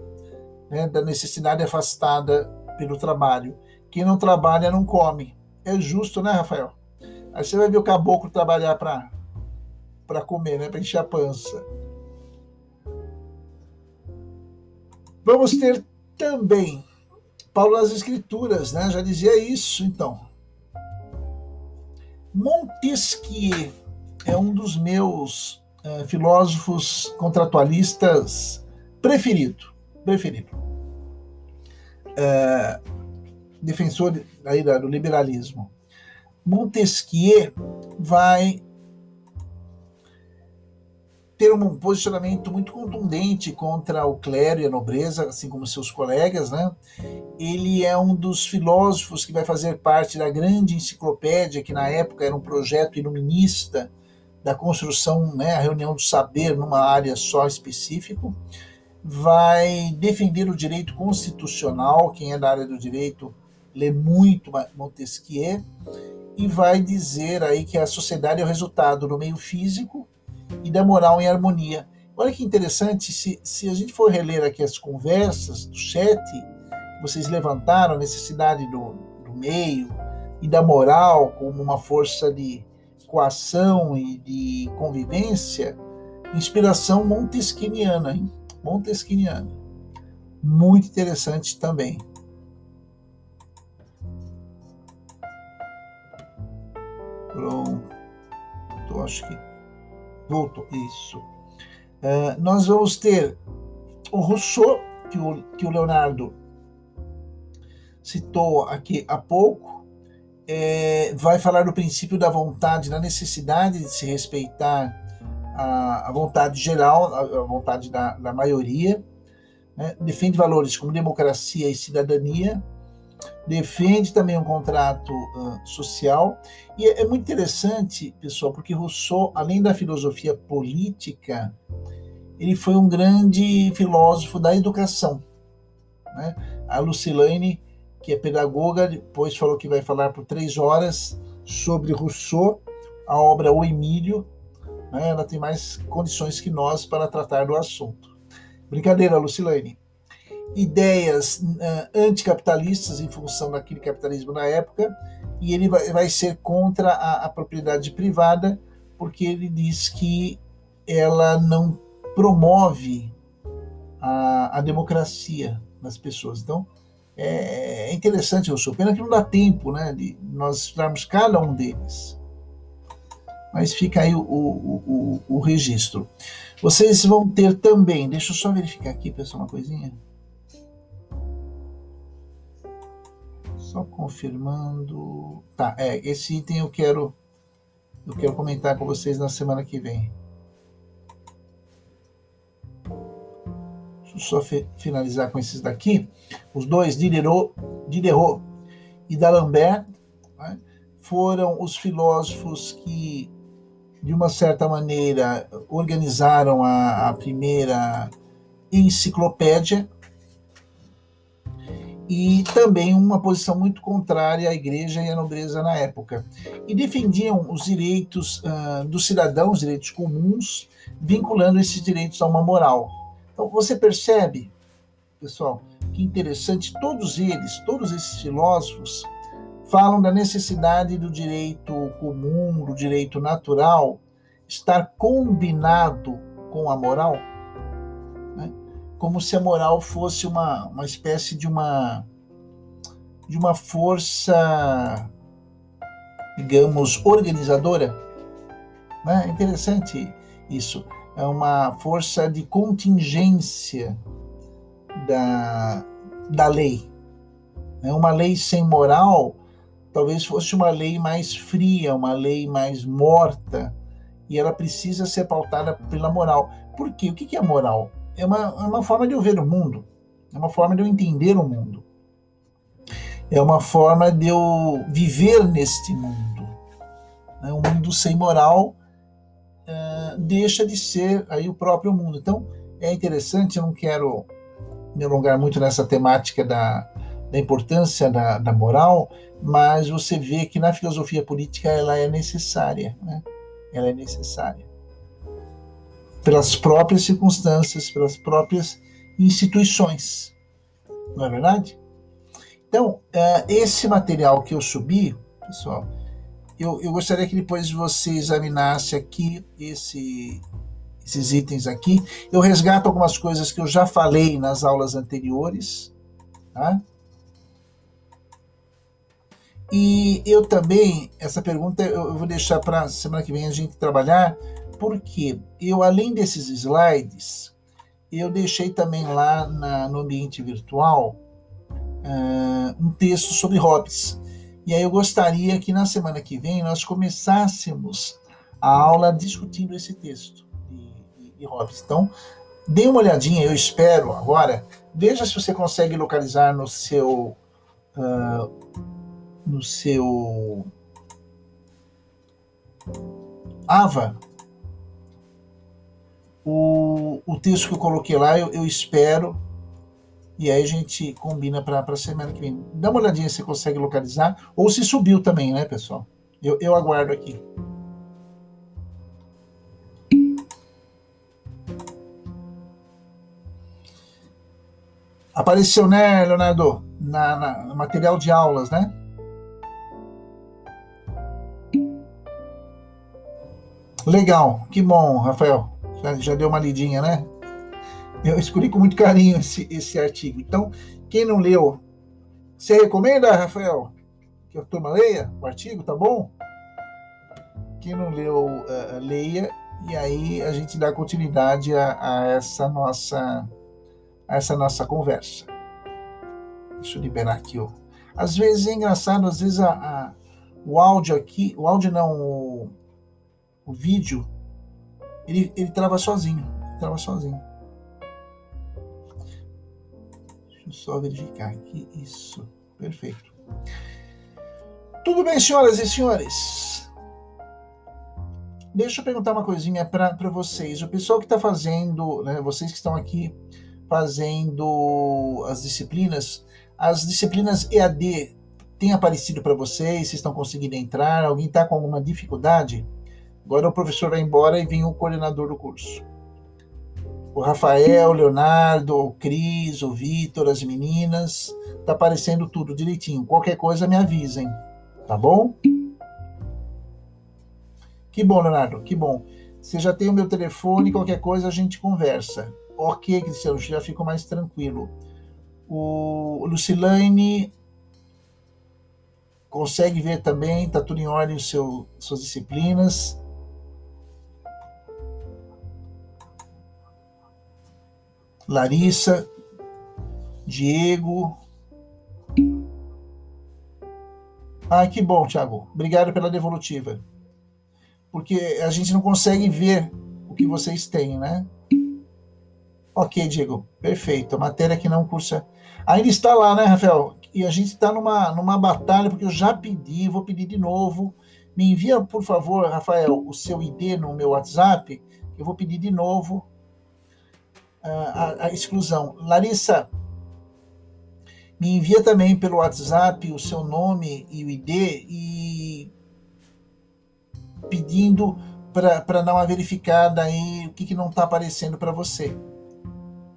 né, da necessidade afastada pelo trabalho. Quem não trabalha não come. É justo, né, Rafael? Aí você vai ver o caboclo trabalhar para comer, né, para encher a pança. Vamos ter também Paulo nas Escrituras, né? Já dizia isso, então. Montesquieu é um dos meus é, filósofos contratualistas preferido, preferido. É, defensor aí do liberalismo. Montesquieu vai ter um posicionamento muito contundente contra o clero e a nobreza, assim como seus colegas, né? Ele é um dos filósofos que vai fazer parte da grande enciclopédia, que na época era um projeto iluminista da construção, né, a reunião do saber numa área só específico. Vai defender o direito constitucional, quem é da área do direito lê muito Montesquieu, e vai dizer aí que a sociedade é o resultado do meio físico e da moral em harmonia. Olha que interessante, se, se a gente for reler aqui as conversas do chat, vocês levantaram a necessidade do, do meio e da moral como uma força de coação e de convivência, inspiração montesquiniana, hein? Montesquiniana. Muito interessante também. Pronto. Acho que Voltou. Isso. Uh, nós vamos ter o Rousseau, que o, que o Leonardo citou aqui há pouco, é, vai falar do princípio da vontade, da necessidade de se respeitar a, a vontade geral, a, a vontade da, da maioria, né? defende valores como democracia e cidadania, defende também um contrato uh, social. E é, é, muito interessante, pessoal, porque Rousseau, além da filosofia política, ele foi um grande filósofo da educação. Né? A Lucilene, que é pedagoga, depois falou que vai falar por três horas sobre Rousseau, a obra O Emílio. Né? Ela tem mais condições que nós para tratar do assunto. Brincadeira, Lucilene ideias uh, anticapitalistas em função daquele capitalismo na época, e ele vai, vai ser contra a, a, propriedade privada, porque ele diz que ela não promove a, a democracia nas pessoas. Então, é, é interessante, eu sou pena que não dá tempo né, de nós estudarmos cada um deles. Mas fica aí o, o, o, o registro. Vocês vão ter também, deixa eu só verificar aqui, pessoal, uma coisinha. Só confirmando. Tá, é, esse item eu quero eu quero comentar com vocês na semana que vem. Deixa eu só finalizar com esses daqui. Os dois, Diderot, Diderot e D'Alembert, né, foram os filósofos que, de uma certa maneira, organizaram a, a primeira enciclopédia e também uma posição muito contrária à igreja e à nobreza na época. E defendiam os direitos uh, dos cidadãos, direitos comuns, vinculando esses direitos a uma moral. Então você percebe, pessoal, que interessante, todos eles, todos esses filósofos, falam da necessidade do direito comum, do direito natural, estar combinado com a moral como se a moral fosse uma, uma espécie de uma de uma força, digamos, organizadora. Né? É interessante isso. É uma força de contingência da, da lei. É uma lei sem moral talvez fosse uma lei mais fria, uma lei mais morta, e ela precisa ser pautada pela moral. Por quê? O que é moral? É uma, é uma forma de eu ver o mundo, é uma forma de eu entender o mundo, é uma forma de eu viver neste mundo. Né? Um mundo sem moral uh, deixa de ser aí o próprio mundo. Então é interessante, eu não quero me alongar muito nessa temática da, da importância da, da moral, mas você vê que na filosofia política ela é necessária, né? Ela é necessária pelas próprias circunstâncias, pelas próprias instituições, não é verdade? Então, é, esse material que eu subi, pessoal, eu, eu gostaria que depois você examinasse aqui esse, esses itens aqui. Eu resgato algumas coisas que eu já falei nas aulas anteriores, tá? E eu também, essa pergunta eu vou deixar para semana que vem a gente trabalhar, porque eu, além desses slides, eu deixei também lá na, no ambiente virtual uh, um texto sobre hobbies. E aí eu gostaria que na semana que vem nós começássemos a aula discutindo esse texto de, de, de hobbies. Então, dê uma olhadinha, eu espero agora. Veja se você consegue localizar no seu. Uh, no seu Ava, o, o texto que eu coloquei lá, eu, eu espero, e aí a gente combina para a semana que vem. Dá uma olhadinha se consegue localizar, ou se subiu também, né, pessoal? Eu, eu aguardo aqui. Apareceu, né, Leonardo? Na, na, material de aulas, né? Legal, que bom, Rafael. Já, já deu uma lidinha, né? Eu escolhi com muito carinho esse, esse artigo. Então, quem não leu, você recomenda, Rafael, que a turma leia o artigo, tá bom? Quem não leu, uh, leia, e aí a gente dá continuidade a, a, essa nossa a essa nossa conversa. Deixa eu liberar aqui. Ó. Às vezes é engraçado, às vezes a, a o áudio aqui, o áudio não, o vídeo, ele, ele trava sozinho. Trava sozinho. Deixa eu só verificar aqui. Isso. Perfeito. Tudo bem, senhoras e senhores? Deixa eu perguntar uma coisinha para vocês. O pessoal que está fazendo, né, vocês que estão aqui fazendo as disciplinas, as disciplinas EAD têm aparecido para vocês? Vocês estão conseguindo entrar? Alguém está com alguma dificuldade? Agora o professor vai embora e vem o coordenador do curso. O Rafael, o Leonardo, o Cris, o Vitor, as meninas. Tá aparecendo tudo direitinho. Qualquer coisa me avisem, tá bom? Que bom, Leonardo, que bom. Você já tem o meu telefone, qualquer coisa a gente conversa. Ok, Cristiano, já fico mais tranquilo. O Lucilane consegue ver também, tá tudo em ordem, seu, suas disciplinas. Larissa, Diego. Ah, que bom, Thiago. Obrigado pela devolutiva. Porque a gente não consegue ver o que vocês têm, né? Ok, Diego. Perfeito. Matéria que não cursa. Ainda está lá, né, Rafael? E a gente está numa, numa batalha, porque eu já pedi, vou pedir de novo. Me envia, por favor, Rafael, o seu ID no meu WhatsApp. Eu vou pedir de novo a, a exclusão. Larissa, me envia também pelo WhatsApp o seu nome e o ID e pedindo para dar uma verificada aí o que, que não está aparecendo para você.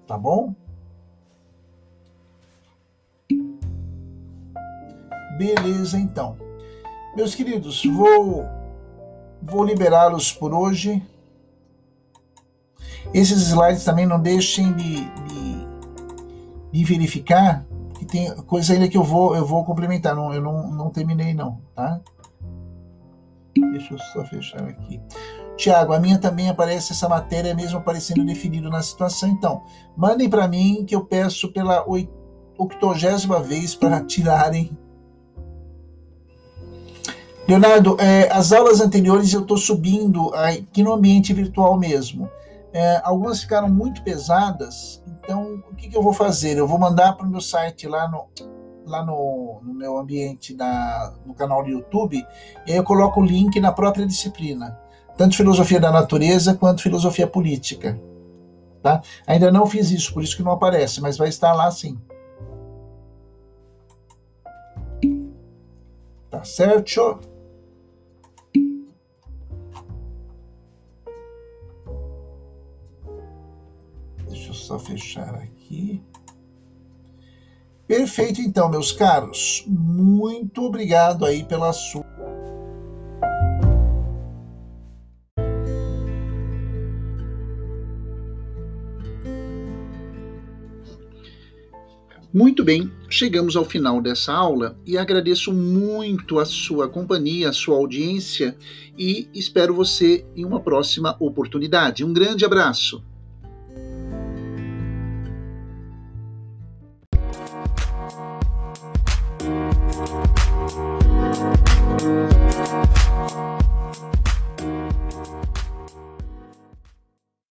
Tá bom? Beleza, então. Meus queridos, vou, vou liberá-los por hoje. Esses slides também não deixem de, de, de verificar E tem coisa ainda que eu vou, eu vou complementar, não, eu não, não terminei não, tá? Deixa eu só fechar aqui. Tiago, a minha também aparece essa matéria mesmo aparecendo definido na situação. Então, mandem para mim que eu peço pela octogésima vez para tirarem. Leonardo, é, as aulas anteriores eu estou subindo aqui no ambiente virtual mesmo. É, algumas ficaram muito pesadas, então o que, que eu vou fazer? Eu vou mandar para o meu site lá no, lá no, no meu ambiente, da, no canal do YouTube, e eu coloco o link na própria disciplina, tanto filosofia da natureza quanto filosofia política. Tá? Ainda não fiz isso, por isso que não aparece, mas vai estar lá sim. Tá certo? Só fechar aqui. Perfeito, então, meus caros. Muito obrigado aí pela sua. Muito bem, chegamos ao final dessa aula e agradeço muito a sua companhia, a sua audiência e espero você em uma próxima oportunidade. Um grande abraço.